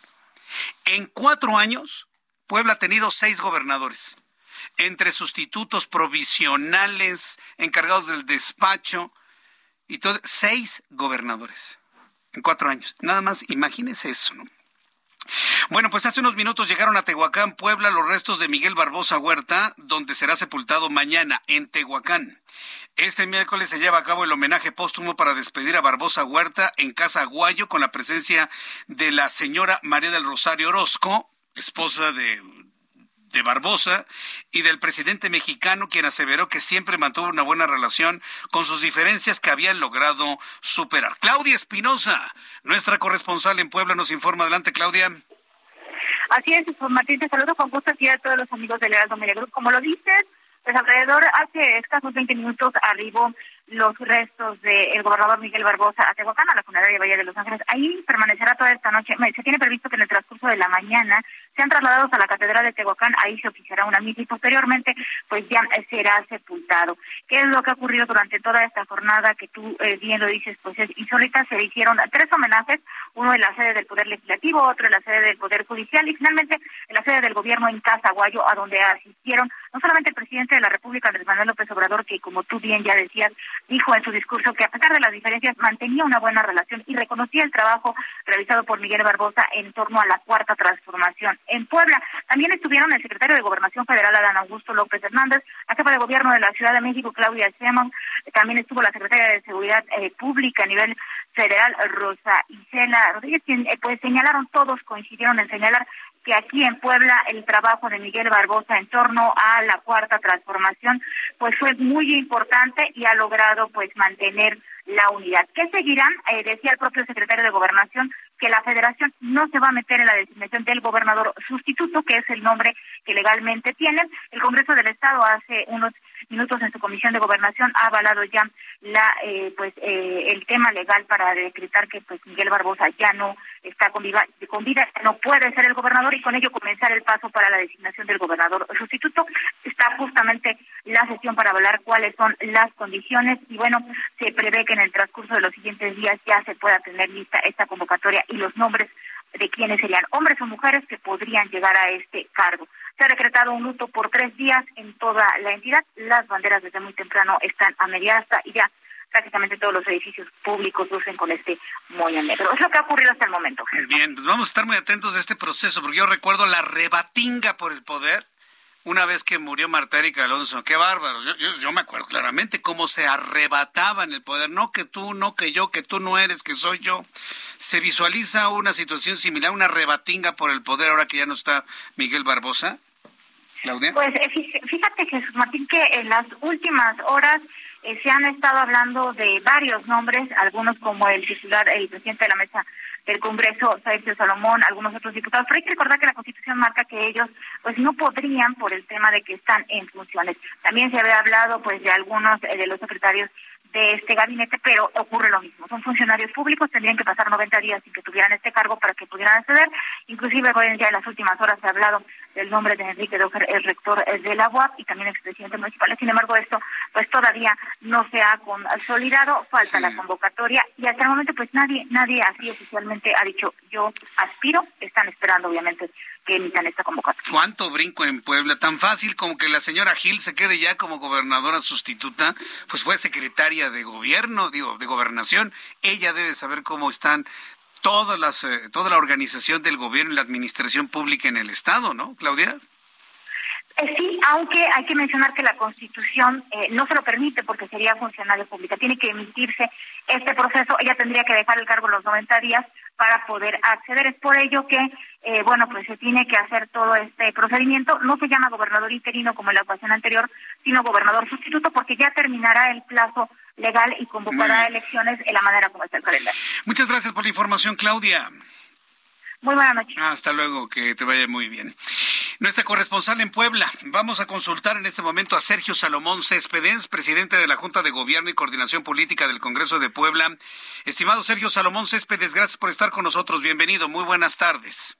En cuatro años, Puebla ha tenido seis gobernadores, entre sustitutos provisionales, encargados del despacho, y todo, seis gobernadores en cuatro años. Nada más, imagínense eso, ¿no? Bueno, pues hace unos minutos llegaron a Tehuacán, Puebla, los restos de Miguel Barbosa Huerta, donde será sepultado mañana en Tehuacán. Este miércoles se lleva a cabo el homenaje póstumo para despedir a Barbosa Huerta en Casa Aguayo con la presencia de la señora María del Rosario Orozco, esposa de, de Barbosa, y del presidente mexicano, quien aseveró que siempre mantuvo una buena relación con sus diferencias que habían logrado superar. Claudia Espinosa, nuestra corresponsal en Puebla, nos informa. Adelante, Claudia. Así es, Martín, te saludo con gusto aquí a todos los amigos del Heraldo Media Group. Como lo dices, pues alrededor, hace escasos 20 minutos arribó los restos del gobernador Miguel Barbosa a Tehuacán, a la funeraria Valle de Los Ángeles. Ahí permanecerá toda esta noche. Se tiene previsto que en el transcurso de la mañana sean trasladados a la Catedral de Tehuacán, ahí se oficiará una misa y posteriormente pues ya será sepultado. ¿Qué es lo que ha ocurrido durante toda esta jornada que tú eh, bien lo dices, pues es insólita? Se hicieron tres homenajes, uno en la sede del Poder Legislativo, otro en la sede del Poder Judicial y finalmente en la sede del Gobierno en Casaguayo, a donde asistieron no solamente el presidente de la República, Andrés Manuel López Obrador, que como tú bien ya decías, dijo en su discurso que a pesar de las diferencias mantenía una buena relación y reconocía el trabajo realizado por Miguel Barbosa en torno a la cuarta transformación en Puebla. También estuvieron el secretario de Gobernación Federal, Adán Augusto López Hernández, la jefa de gobierno de la Ciudad de México, Claudia Sheinbaum, también estuvo la secretaria de Seguridad eh, Pública a nivel federal, Rosa Isela Rodríguez, quien eh, pues señalaron, todos coincidieron en señalar que aquí en Puebla el trabajo de Miguel Barbosa en torno a la cuarta transformación pues fue muy importante y ha logrado pues mantener la unidad. ¿Qué seguirán? Eh, decía el propio secretario de Gobernación que la federación no se va a meter en la designación del gobernador sustituto, que es el nombre que legalmente tienen. El Congreso del Estado hace unos minutos en su comisión de gobernación ha avalado ya la eh, pues eh, el tema legal para decretar que pues Miguel Barbosa ya no está con vida, con vida, no puede ser el gobernador y con ello comenzar el paso para la designación del gobernador sustituto. Está justamente la sesión para avalar cuáles son las condiciones y bueno, se prevé que en el transcurso de los siguientes días ya se pueda tener lista esta convocatoria y los nombres de quienes serían hombres o mujeres que podrían llegar a este cargo. Se ha decretado un luto por tres días en toda la entidad. Las banderas desde muy temprano están a media asta y ya prácticamente todos los edificios públicos lucen con este moño negro. Es lo que ha ocurrido hasta el momento. Bien, pues vamos a estar muy atentos de este proceso, porque yo recuerdo la rebatinga por el poder una vez que murió Marta Erika Alonso. Qué bárbaro. Yo, me acuerdo claramente cómo se arrebataba en el poder. No que tú, no que yo, que tú no eres, que soy yo. ¿Se visualiza una situación similar, una rebatinga por el poder ahora que ya no está Miguel Barbosa? Claudia. Pues eh, fíjate, Jesús Martín, que en las últimas horas eh, se han estado hablando de varios nombres, algunos como el titular, el presidente de la mesa del Congreso, Sergio Salomón, algunos otros diputados, pero hay que recordar que la Constitución marca que ellos pues no podrían por el tema de que están en funciones. También se había hablado pues de algunos eh, de los secretarios de este gabinete, pero ocurre lo mismo. Son funcionarios públicos, tendrían que pasar 90 días sin que tuvieran este cargo para que pudieran acceder. Inclusive hoy ya en las últimas horas se ha hablado del nombre de Enrique Docker, el rector de la UAP y también expresidente municipal. Sin embargo, esto pues todavía no se ha consolidado, falta la convocatoria y hasta el momento pues nadie, nadie así oficialmente ha dicho yo aspiro, están esperando obviamente que emitan esta convocatoria. ¿Cuánto brinco en Puebla? Tan fácil como que la señora Gil se quede ya como gobernadora sustituta, pues fue secretaria de gobierno, digo, de gobernación. Ella debe saber cómo están todas las, eh, toda la organización del gobierno y la administración pública en el Estado, ¿no, Claudia? Eh, sí, aunque hay que mencionar que la Constitución eh, no se lo permite porque sería funcionario pública. Tiene que emitirse este proceso. Ella tendría que dejar el cargo los 90 días para poder acceder. Es por ello que, eh, bueno, pues se tiene que hacer todo este procedimiento. No se llama gobernador interino como en la ocasión anterior, sino gobernador sustituto porque ya terminará el plazo legal y convocará elecciones en la manera como está el calendario. Muchas gracias por la información, Claudia. Muy buenas noches. Hasta luego, que te vaya muy bien. Nuestra corresponsal en Puebla. Vamos a consultar en este momento a Sergio Salomón Céspedes, presidente de la Junta de Gobierno y Coordinación Política del Congreso de Puebla. Estimado Sergio Salomón Céspedes, gracias por estar con nosotros. Bienvenido. Muy buenas tardes.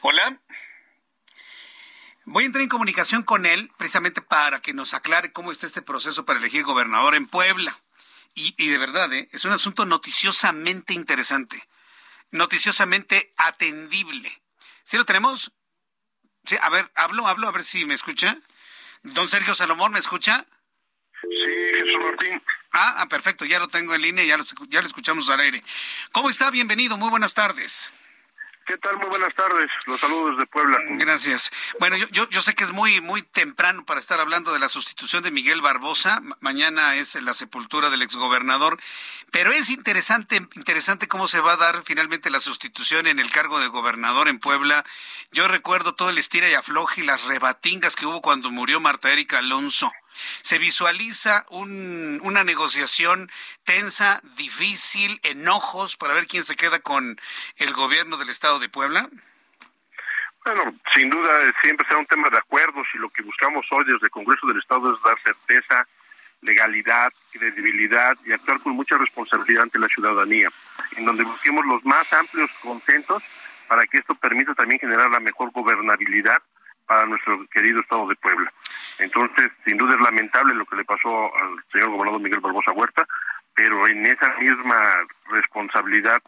Hola. Voy a entrar en comunicación con él precisamente para que nos aclare cómo está este proceso para elegir gobernador en Puebla. Y, y de verdad, ¿eh? es un asunto noticiosamente interesante noticiosamente atendible. ¿Sí lo tenemos? Sí, a ver, hablo, hablo, a ver si me escucha. Don Sergio Salomón, ¿me escucha? Sí, Jesús Martín. Ah, ah perfecto, ya lo tengo en línea, ya lo, ya lo escuchamos al aire. ¿Cómo está? Bienvenido, muy buenas tardes. ¿Qué tal? Muy buenas tardes. Los saludos de Puebla. Gracias. Bueno, yo, yo, yo, sé que es muy, muy temprano para estar hablando de la sustitución de Miguel Barbosa. mañana es la sepultura del exgobernador. Pero es interesante, interesante cómo se va a dar finalmente la sustitución en el cargo de gobernador en Puebla. Yo recuerdo todo el estira y afloje y las rebatingas que hubo cuando murió Marta Erika Alonso. ¿Se visualiza una negociación tensa, difícil, enojos para ver quién se queda con el gobierno del Estado de Puebla? Bueno, sin duda siempre será un tema de acuerdos y lo que buscamos hoy desde el Congreso del Estado es dar certeza, legalidad, credibilidad y actuar con mucha responsabilidad ante la ciudadanía, en donde busquemos los más amplios consensos para que esto permita también generar la mejor gobernabilidad para nuestro querido Estado de Puebla. Entonces, sin duda es lamentable lo que le pasó al señor gobernador Miguel Barbosa Huerta, pero en esa misma responsabilidad,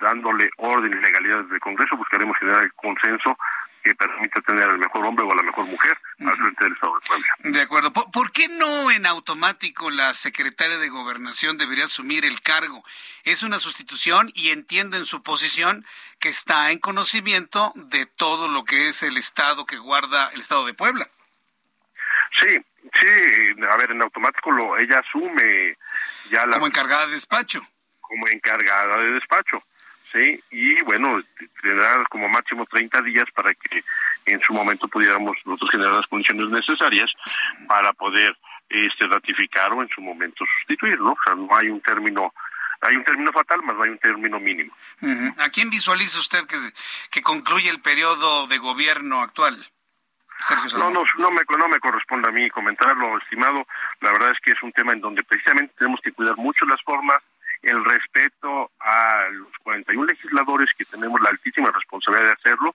dándole orden y legalidad desde el Congreso, buscaremos generar el consenso que permita tener al mejor hombre o a la mejor mujer al frente del Estado de Puebla. De acuerdo. ¿Por, qué no en automático la secretaria de Gobernación debería asumir el cargo? Es una sustitución y entiendo en su posición que está en conocimiento de todo lo que es el Estado que guarda el Estado de Puebla. Sí, sí, a ver, en automático lo, ella asume ya la... Como encargada de despacho. Como encargada de despacho, sí, y bueno, tendrá como máximo 30 días para que en su momento pudiéramos nosotros generar las condiciones necesarias para poder este ratificar o en su momento sustituir, ¿no? O sea, no hay un término hay un término fatal, más no hay un término mínimo. ¿A quién visualiza usted que, que concluye el periodo de gobierno actual? Sergio No, no, no me, no me corresponde a mí comentarlo, estimado. La verdad es que es un tema en donde precisamente tenemos que cuidar mucho las formas, el respeto a los 41 legisladores que tenemos la altísima responsabilidad de hacerlo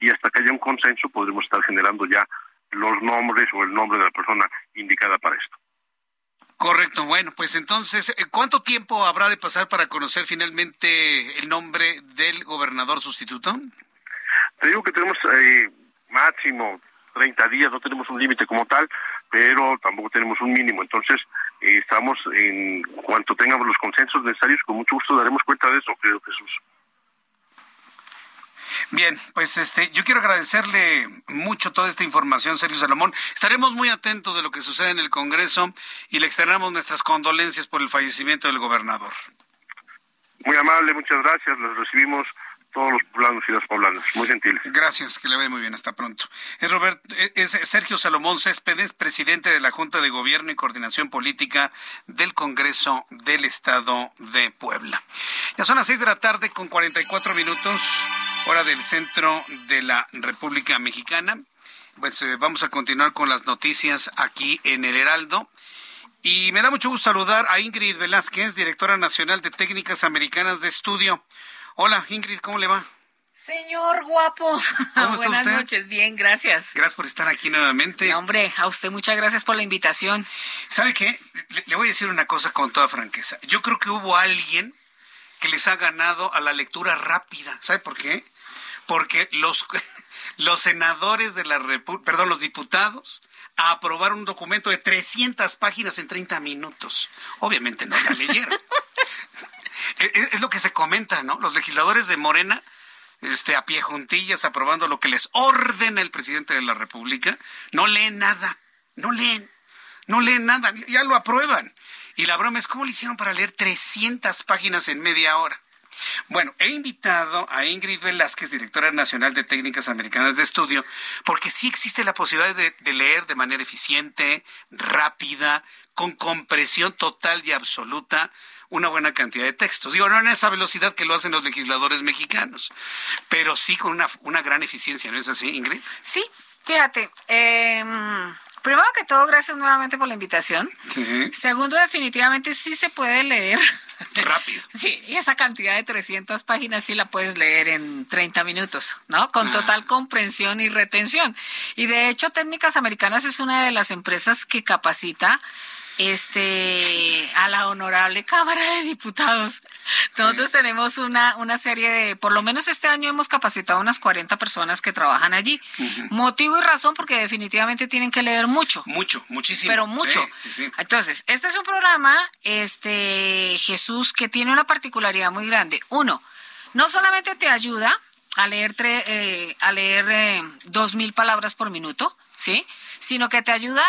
y hasta que haya un consenso podremos estar generando ya los nombres o el nombre de la persona indicada para esto. Correcto, bueno, pues entonces, eh, ¿cuánto tiempo habrá de pasar para conocer finalmente el nombre del gobernador sustituto? Te digo que tenemos eh, máximo 30 días, no tenemos un límite como tal, pero tampoco tenemos un mínimo. Entonces, eh, estamos en cuanto tengamos los consensos necesarios, con mucho gusto daremos cuenta de eso, creo Jesús. Bien, pues este, yo quiero agradecerle mucho toda esta información, Sergio Salomón. Estaremos muy atentos de lo que sucede en el Congreso y le externamos nuestras condolencias por el fallecimiento del gobernador. Muy amable, muchas gracias. Los recibimos todos los poblanos y las poblanas. Muy gentiles. Gracias, que le vaya muy bien. Hasta pronto. Es, Robert, es Sergio Salomón Céspedes, presidente de la Junta de Gobierno y Coordinación Política del Congreso del Estado de Puebla. Ya son las seis de la tarde con 44 minutos, hora del centro de la República Mexicana. Pues eh, vamos a continuar con las noticias aquí en el Heraldo. Y me da mucho gusto saludar a Ingrid Velázquez, directora nacional de Técnicas Americanas de Estudio. Hola, Ingrid, ¿cómo le va? Señor guapo, buenas noches, bien, gracias. Gracias por estar aquí nuevamente. hombre, a usted muchas gracias por la invitación. ¿Sabe qué? Le, le, voy a decir una cosa con toda franqueza. Yo creo que hubo alguien que les ha ganado a la lectura rápida. ¿Sabe por qué? Porque los, los senadores de la República, perdón, los diputados aprobaron un documento de 300 páginas en 30 minutos. Obviamente no la leyeron. es, lo que se comenta, ¿no? Los legisladores de Morena, este, a pie juntillas, aprobando lo que les ordena el presidente de la República, no leen nada, no leen, no leen nada, ya lo aprueban. Y la broma es, ¿cómo le hicieron para leer 300 páginas en media hora? Bueno, he invitado a Ingrid Velázquez, directora nacional de técnicas americanas de estudio, porque sí existe la posibilidad de, de, leer de manera eficiente, rápida, con compresión total y absoluta una buena cantidad de textos. Digo, no en esa velocidad que lo hacen los legisladores mexicanos, pero sí con una, una gran eficiencia, ¿no es así, Ingrid? Sí, fíjate. Eh, primero que todo, gracias nuevamente por la invitación. Sí. Segundo, definitivamente sí se puede leer. Rápido. Sí, y esa cantidad de 300 páginas sí la puedes leer en 30 minutos, ¿no? Con ah. total comprensión y retención. Y de hecho, Técnicas Americanas es una de las empresas que capacita este a la honorable Cámara de Diputados. Nosotros sí. tenemos una, una serie de, por lo menos este año hemos capacitado unas 40 personas que trabajan allí. Uh -huh. Motivo y razón porque definitivamente tienen que leer mucho. Mucho, muchísimo. Pero mucho. Sí, sí. Entonces, este es un programa, este Jesús, que tiene una particularidad muy grande. Uno, no solamente te ayuda a leer, tre, eh, a leer eh, dos mil palabras por minuto, ¿sí? Sino que te ayuda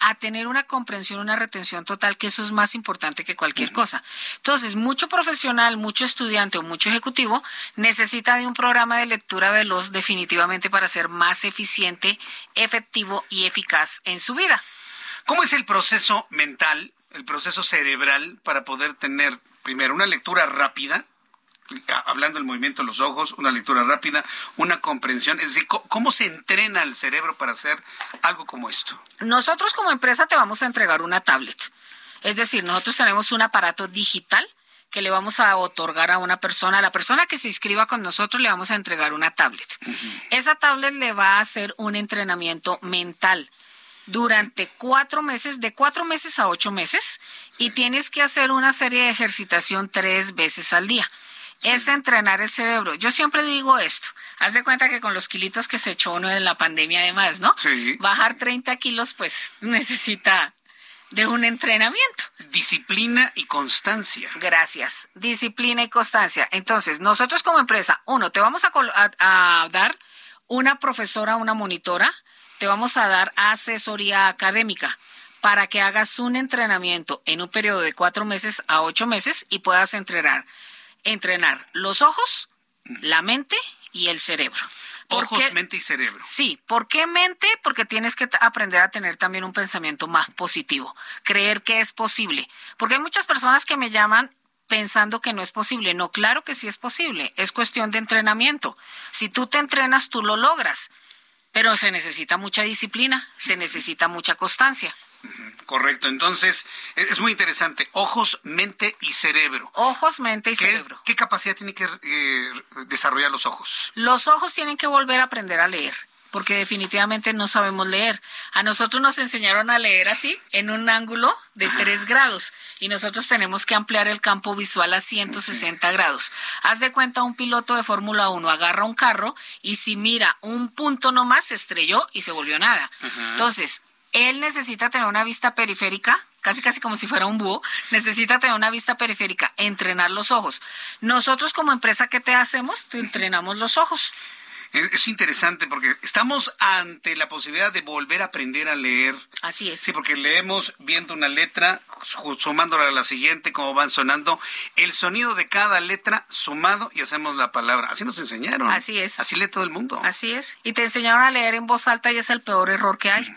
a tener una comprensión, una retención total, que eso es más importante que cualquier uh -huh. cosa. Entonces, mucho profesional, mucho estudiante o mucho ejecutivo necesita de un programa de lectura veloz definitivamente para ser más eficiente, efectivo y eficaz en su vida. ¿Cómo es el proceso mental, el proceso cerebral para poder tener, primero, una lectura rápida? Hablando del movimiento de los ojos, una lectura rápida, una comprensión, es decir, ¿cómo se entrena el cerebro para hacer algo como esto? Nosotros como empresa te vamos a entregar una tablet. Es decir, nosotros tenemos un aparato digital que le vamos a otorgar a una persona, a la persona que se inscriba con nosotros le vamos a entregar una tablet. Uh -huh. Esa tablet le va a hacer un entrenamiento mental durante cuatro meses, de cuatro meses a ocho meses, y tienes que hacer una serie de ejercitación tres veces al día es entrenar el cerebro. Yo siempre digo esto. Haz de cuenta que con los kilitos que se echó uno en la pandemia además, ¿no? Sí. Bajar 30 kilos pues necesita de un entrenamiento. Disciplina y constancia. Gracias. Disciplina y constancia. Entonces, nosotros como empresa, uno, te vamos a, a, a dar una profesora, una monitora, te vamos a dar asesoría académica para que hagas un entrenamiento en un periodo de cuatro meses a ocho meses y puedas entrenar entrenar los ojos, la mente y el cerebro. Ojos, qué? mente y cerebro. Sí, ¿por qué mente? Porque tienes que aprender a tener también un pensamiento más positivo, creer que es posible. Porque hay muchas personas que me llaman pensando que no es posible. No, claro que sí es posible. Es cuestión de entrenamiento. Si tú te entrenas, tú lo logras. pero se necesita mucha disciplina, se necesita mucha constancia. Correcto, entonces es muy interesante. Ojos, mente y cerebro. Ojos, mente y cerebro. ¿Qué capacidad tiene que eh, desarrollar los ojos? Los ojos tienen que volver a aprender a leer porque definitivamente no sabemos leer. A nosotros nos enseñaron a leer así, en un ángulo de tres grados, y nosotros tenemos que ampliar el campo visual a 160 grados. Haz de cuenta un piloto de Fórmula 1 agarra un carro y si mira un punto nomás se estrelló y se volvió nada. Entonces, él necesita tener una vista periférica, casi casi como si fuera un búho, necesita tener una vista periférica, entrenar los ojos. Nosotros como empresa, ¿qué te hacemos? Te entrenamos los ojos. Es, interesante porque estamos ante la posibilidad de volver a aprender a leer. Así es. Sí, porque leemos viendo una letra, sumándola a la siguiente, como van sonando, el sonido de cada letra sumado y hacemos la palabra. Así nos enseñaron. Así es. Así lee todo el mundo. Así es. Y te enseñaron a leer en voz alta y es el peor error que hay.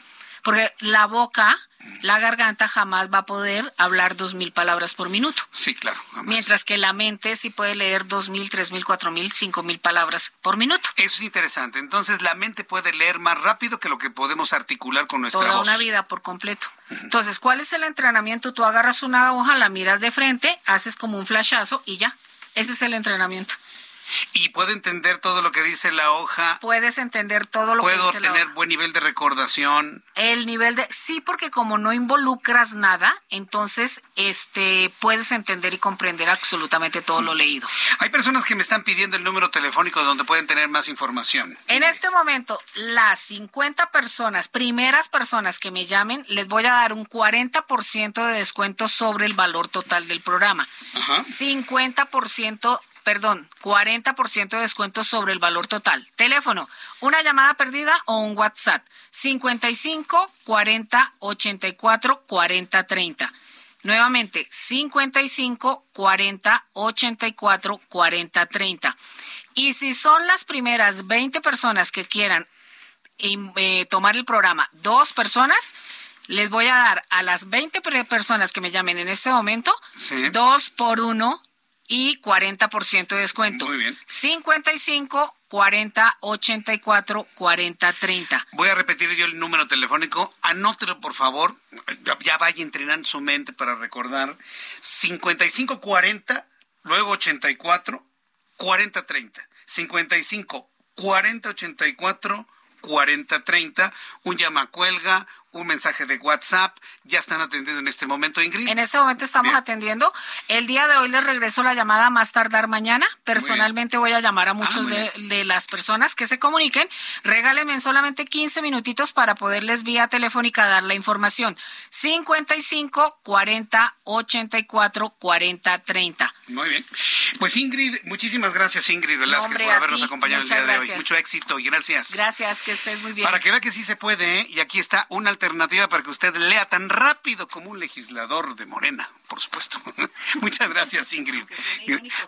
Porque la boca, la garganta jamás va a poder hablar dos mil palabras por minuto. Sí, claro. Mientras que la mente sí puede leer dos mil, tres mil, cuatro mil, cinco mil palabras por minuto. Eso es interesante. Entonces la mente puede leer más rápido que lo que podemos articular con nuestra Toda voz. una vida por completo. Entonces, ¿cuál es el entrenamiento? Tú agarras una hoja, la miras de frente, haces como un flashazo y ya. Ese es el entrenamiento. Y puedo entender todo lo que dice la hoja. Puedes entender todo lo que dice la hoja. Puedo tener buen nivel de recordación. El nivel de sí, porque como no involucras nada, entonces este puedes entender y comprender absolutamente todo lo leído. Hay personas que me están pidiendo el número telefónico donde pueden tener más información. En este momento, las 50 personas, primeras personas que me llamen, les voy a dar un 40% de descuento sobre el valor total del programa. Ajá. 50% perdón, 40% de descuento sobre el valor total. Teléfono, una llamada perdida o un WhatsApp. 55 40 84 40 30. Nuevamente, 55 40 84 40 30. Y si son las primeras 20 personas que quieran eh, tomar el programa, dos personas, les voy a dar a las 20 personas que me llamen en este momento, Sí. dos por uno y 40% de descuento. Muy bien. 55 40 84 40 30. Voy a repetir yo el número telefónico. Anótelo, por favor. Ya, ya vaya entrenando su mente para recordar. 5540, luego 84, 4030. 55 40 84 40 30. Un llamacuelga, un mensaje de WhatsApp. Ya están atendiendo en este momento, Ingrid. En este momento estamos Bien. atendiendo. El día de hoy les regreso la llamada más tardar mañana. Personalmente voy a llamar a muchos muy de, de las personas que se comuniquen. Regálenme en solamente 15 minutitos para poderles vía telefónica dar la información. 55 40 84 40 30. Muy bien. Pues Ingrid, muchísimas gracias, Ingrid Velázquez, hombre, por habernos acompañado el día de hoy. Mucho éxito y gracias. Gracias, que estés muy bien. Para que vea que sí se puede, ¿eh? y aquí está una alternativa para que usted lea tan rápido como un legislador de Morena, por supuesto. Muchas gracias, Ingrid.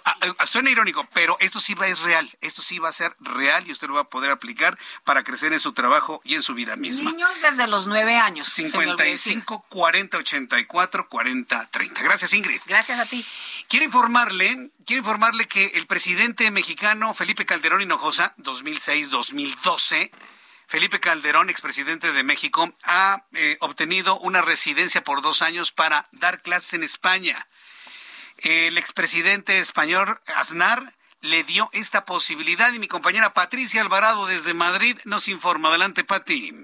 Ah, ah, Suena irónico, pero esto sí va es real, esto sí va a ser real y usted lo va a poder aplicar para crecer en su trabajo y en su vida misma. Niños desde los nueve años. se me olvidó decir. 55 40 84 40 30. Gracias, Ingrid. Gracias a ti. Quiero informarle, quiero informarle que el presidente mexicano Felipe Calderón Hinojosa, 2006-2012, Felipe Calderón, expresidente de México, ha eh, obtenido una residencia por dos años para dar clases en España. El expresidente español Aznar le dio esta posibilidad y mi compañera Patricia Alvarado desde Madrid nos informa. Adelante, Pati.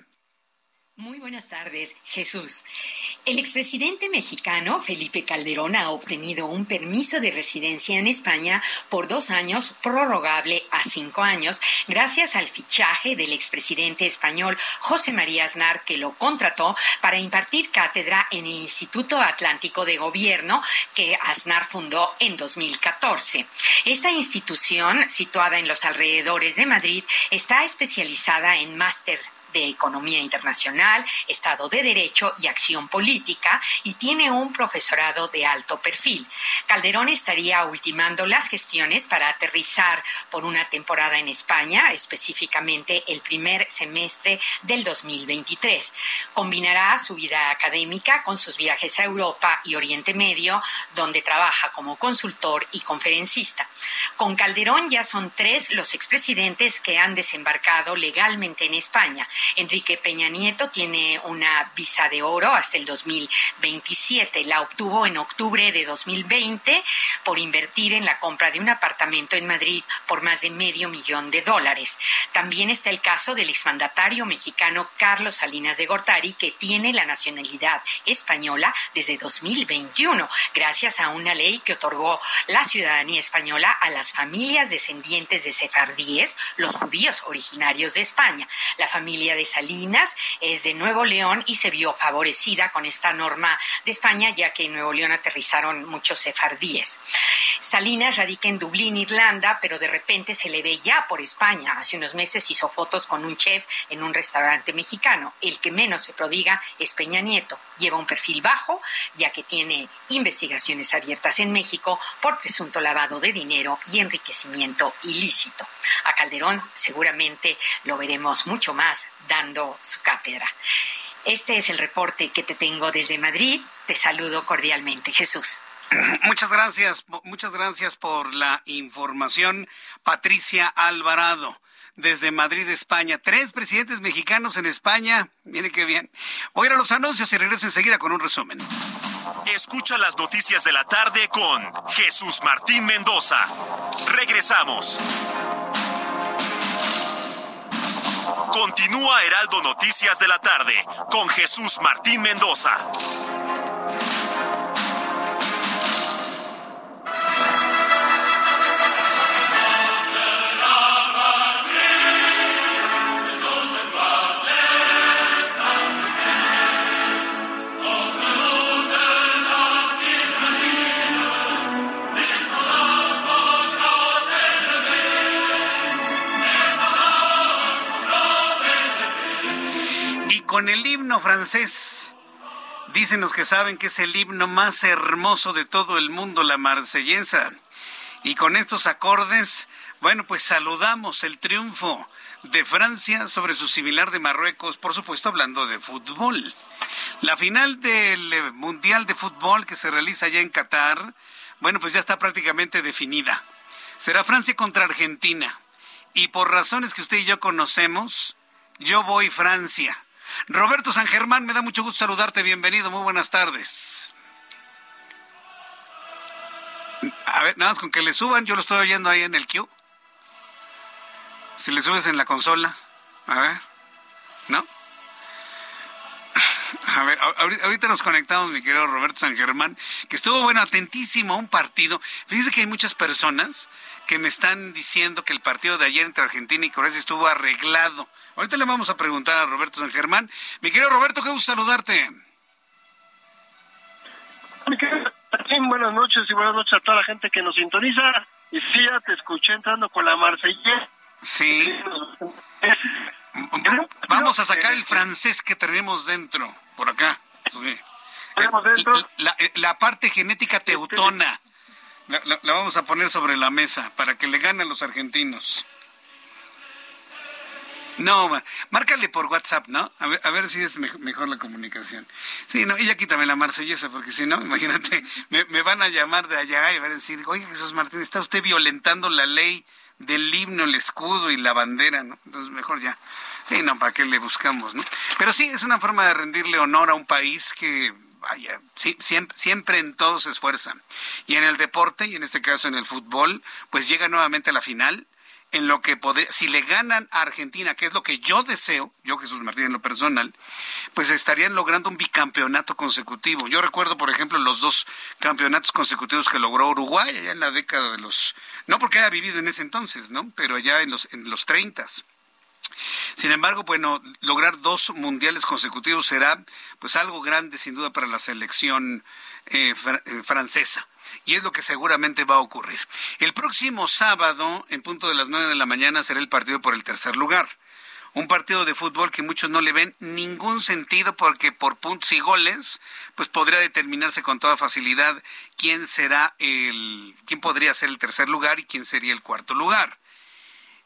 Muy buenas tardes, Jesús. El expresidente mexicano Felipe Calderón ha obtenido un permiso de residencia en España por dos años, prorrogable a cinco años, gracias al fichaje del expresidente español José María Aznar, que lo contrató para impartir cátedra en el Instituto Atlántico de Gobierno que Aznar fundó en 2014. Esta institución, situada en los alrededores de Madrid, está especializada en máster de Economía Internacional, Estado de Derecho y Acción Política y tiene un profesorado de alto perfil. Calderón estaría ultimando las gestiones para aterrizar por una temporada en España, específicamente el primer semestre del 2023. Combinará su vida académica con sus viajes a Europa y Oriente Medio, donde trabaja como consultor y conferencista. Con Calderón ya son tres los expresidentes que han desembarcado legalmente en España. Enrique Peña Nieto tiene una visa de oro hasta el 2027. La obtuvo en octubre de 2020 por invertir en la compra de un apartamento en Madrid por más de medio millón de dólares. También está el caso del exmandatario mexicano Carlos Salinas de Gortari, que tiene la nacionalidad española desde 2021, gracias a una ley que otorgó la ciudadanía española a las familias descendientes de sefardíes, los judíos originarios de España. La familia de Salinas es de Nuevo León y se vio favorecida con esta norma de España, ya que en Nuevo León aterrizaron muchos sefardíes. Salinas radica en Dublín, Irlanda, pero de repente se le ve ya por España. Hace unos meses hizo fotos con un chef en un restaurante mexicano. El que menos se prodiga es Peña Nieto. Lleva un perfil bajo, ya que tiene investigaciones abiertas en México por presunto lavado de dinero y enriquecimiento ilícito. A Calderón seguramente lo veremos mucho más dando su cátedra. Este es el reporte que te tengo desde Madrid. Te saludo cordialmente, Jesús. Muchas gracias, muchas gracias por la información, Patricia Alvarado. Desde Madrid, España. Tres presidentes mexicanos en España. Mire qué bien. Voy a ir a los anuncios y regreso enseguida con un resumen. Escucha las noticias de la tarde con Jesús Martín Mendoza. Regresamos. Continúa Heraldo Noticias de la tarde con Jesús Martín Mendoza. Con el himno francés. Dicen los que saben que es el himno más hermoso de todo el mundo, la marsellesa. Y con estos acordes, bueno, pues saludamos el triunfo de Francia sobre su similar de Marruecos, por supuesto hablando de fútbol. La final del Mundial de Fútbol que se realiza ya en Qatar, bueno, pues ya está prácticamente definida. Será Francia contra Argentina. Y por razones que usted y yo conocemos, yo voy Francia. Roberto San Germán, me da mucho gusto saludarte, bienvenido, muy buenas tardes. A ver, nada más con que le suban, yo lo estoy oyendo ahí en el Q. Si le subes en la consola, a ver, ¿no? A ver, ahorita nos conectamos, mi querido Roberto San Germán, que estuvo, bueno, atentísimo a un partido. Fíjese que hay muchas personas que me están diciendo que el partido de ayer entre Argentina y Corea estuvo arreglado. Ahorita le vamos a preguntar a Roberto San Germán. Mi querido Roberto, qué gusto saludarte. Mi querido buenas noches y buenas noches a toda la gente que nos sintoniza. Y sí, ya te escuché entrando con la Marsellesa. Sí. Vamos a sacar el francés que tenemos dentro, por acá. La, la, parte genética teutona. La, la, vamos a poner sobre la mesa para que le ganen a los argentinos. No, márcale por WhatsApp, ¿no? A ver, a ver si es mejor, la comunicación. Sí, no, y ya quítame la marsellesa, porque si no, imagínate, me, me, van a llamar de allá y van a decir, oye Jesús Martín, está usted violentando la ley del himno, el escudo y la bandera, ¿no? Entonces mejor ya. Sí, no, ¿para qué le buscamos, no? Pero sí, es una forma de rendirle honor a un país que vaya, sí, siempre, siempre en todo se esfuerza. Y en el deporte, y en este caso en el fútbol, pues llega nuevamente a la final en lo que podría, si le ganan a Argentina, que es lo que yo deseo, yo Jesús Martín en lo personal, pues estarían logrando un bicampeonato consecutivo. Yo recuerdo, por ejemplo, los dos campeonatos consecutivos que logró Uruguay allá en la década de los, no porque haya vivido en ese entonces, ¿no? Pero allá en los, en los 30. Sin embargo, bueno, lograr dos mundiales consecutivos será pues algo grande sin duda para la selección eh, eh, francesa y es lo que seguramente va a ocurrir. El próximo sábado, en punto de las nueve de la mañana, será el partido por el tercer lugar. un partido de fútbol que muchos no le ven ningún sentido porque por puntos y goles, pues podría determinarse con toda facilidad quién será el, quién podría ser el tercer lugar y quién sería el cuarto lugar.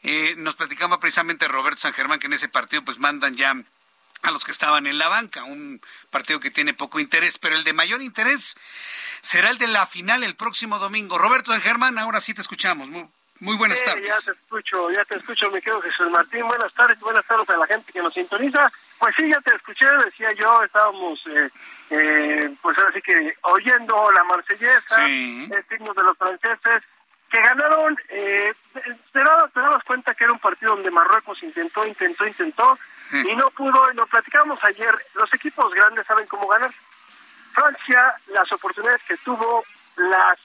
Eh, nos platicaba precisamente Roberto San Germán que en ese partido pues mandan ya a los que estaban en la banca, un partido que tiene poco interés, pero el de mayor interés será el de la final el próximo domingo. Roberto San Germán, ahora sí te escuchamos. Muy, buenas tardes. Ya te escucho, ya te escucho, mi querido Jesús Martín. Buenas tardes, buenas tardes a la gente que nos sintoniza. Pues sí, ya te escuché, decía yo, estábamos, eh, eh, pues ahora sí que oyendo la marsellesa, el signo de los franceses, que ganaron, eh, te, dabas, cuenta que era un partido donde Marruecos intentó, intentó, intentó y no pudo, y lo platicamos ayer, los equipos grandes saben cómo ganar. Francia, las oportunidades que tuvo, las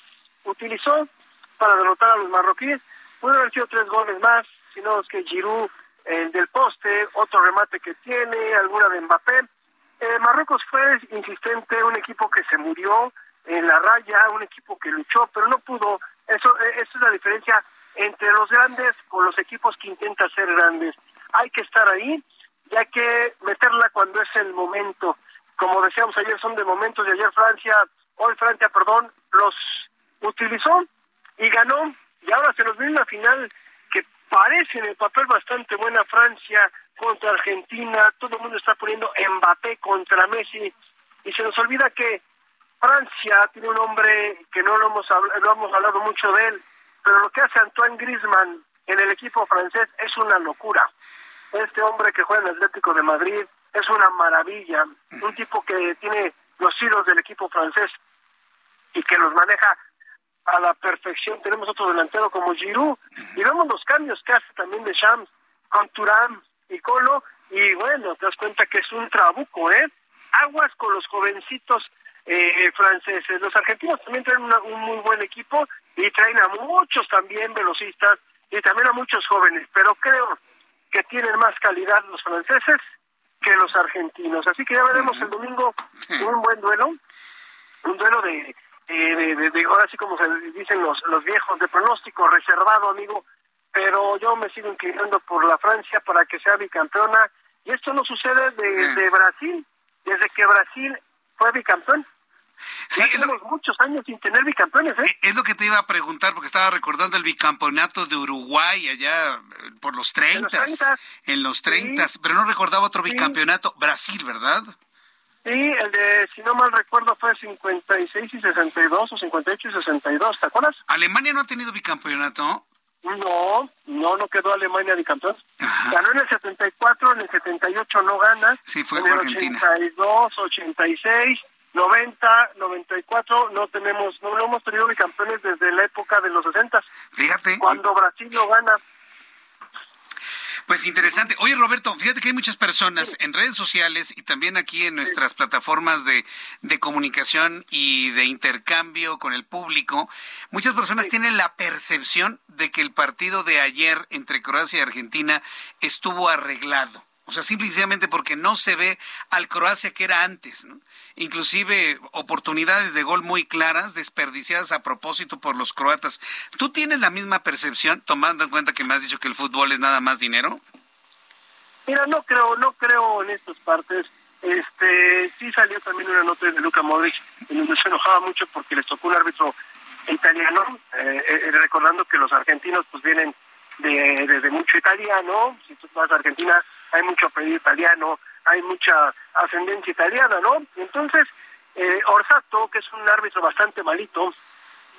utilizó para derrotar a los marroquíes, pudo haber sido tres goles más, sino es que Giroud, el del poste, otro remate que tiene, alguna de Mbappé. Eh, Marruecos fue insistente, un equipo que se murió en la raya, un equipo que luchó, pero no pudo eso, eh, esa es la diferencia entre los grandes con los equipos que intentan ser grandes. Hay que estar ahí y hay que meterla cuando es el momento. Como decíamos ayer, son de momentos y ayer Francia, hoy Francia, perdón, los utilizó y ganó. Y ahora se nos viene una final que parece en el papel bastante buena Francia contra Argentina. Todo el mundo está poniendo Mbappé contra Messi. Y se nos olvida que Francia tiene un hombre que no lo hemos, no hemos hablado mucho de él, pero lo que hace Antoine Griezmann en el equipo francés es una locura. Este hombre que juega en Atlético de Madrid es una maravilla, un tipo que tiene los hilos del equipo francés y que los maneja a la perfección. Tenemos otro delantero como Giroud y vemos los cambios que hace también de Shams con Turán y Colo y bueno, te das cuenta que es un trabuco, ¿eh? Aguas con los jovencitos eh, franceses. Los argentinos también traen un muy buen equipo y traen a muchos también velocistas y también a muchos jóvenes, pero creo que tienen más calidad los franceses que los argentinos. Así que ya veremos el domingo un buen duelo, un duelo de, de, de, ahora sí como se dicen los, los viejos, de pronóstico reservado, amigo, pero yo me sigo inclinando por la Francia para que sea bicampeona y esto no sucede de, de Brasil, desde que Brasil fue bicampeón. Sí, tenemos muchos años sin tener bicampeones, ¿eh? Es lo que te iba a preguntar, porque estaba recordando el bicampeonato de Uruguay allá eh, por los 30, en los 30, pero no recordaba otro bicampeonato. Brasil, ¿verdad? Sí, el de, si no mal recuerdo, fue 56 y 62, o 58 y 62, ¿te acuerdas? ¿Alemania no ha tenido bicampeonato? No, no, no quedó Alemania bicampeón. Ganó en el 74, en el 78 no gana. Sí, fue en el Argentina. 82, 86 90, 94, no tenemos, no, hemos tenido bicampeones desde la época de los 60. Fíjate. Cuando Brasil lo gana. Pues interesante. Oye, Roberto, fíjate que hay muchas personas en redes sociales y también aquí en nuestras plataformas de, de, comunicación y de intercambio con el público. Muchas personas tienen la percepción de que el partido de ayer entre Croacia y Argentina estuvo arreglado. O sea, simplemente porque no se ve al Croacia que era antes, ¿no? inclusive oportunidades de gol muy claras, desperdiciadas a propósito por los croatas. ¿Tú tienes la misma percepción, tomando en cuenta que me has dicho que el fútbol es nada más dinero? Mira, no creo, no creo en estas partes. Este, sí salió también una nota de Luca Modric en donde se enojaba mucho porque les tocó un árbitro italiano, eh, eh, recordando que los argentinos pues vienen de, de, mucho italiano, si tú vas a Argentina hay mucho apellido italiano, hay mucha ascendencia italiana, ¿no? Entonces, eh, Orsato, que es un árbitro bastante malito,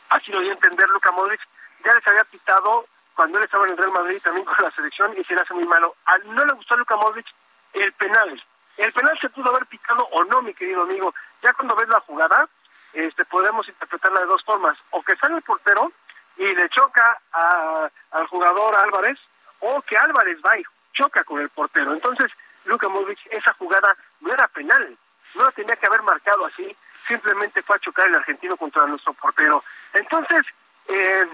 así lo dio a entender Luca Modric, ya les había pitado cuando él estaba en el Real Madrid también con la selección y se le hace muy malo. A, no le gustó a Luca Modric el penal. El penal se pudo haber pitado o no, mi querido amigo. Ya cuando ves la jugada, este, podemos interpretarla de dos formas. O que sale el portero y le choca al jugador Álvarez, o que Álvarez va y choca con el portero. Entonces, Luka Modric, esa jugada no era penal, no la tenía que haber marcado así, simplemente fue a chocar el argentino contra nuestro portero. Entonces, eh,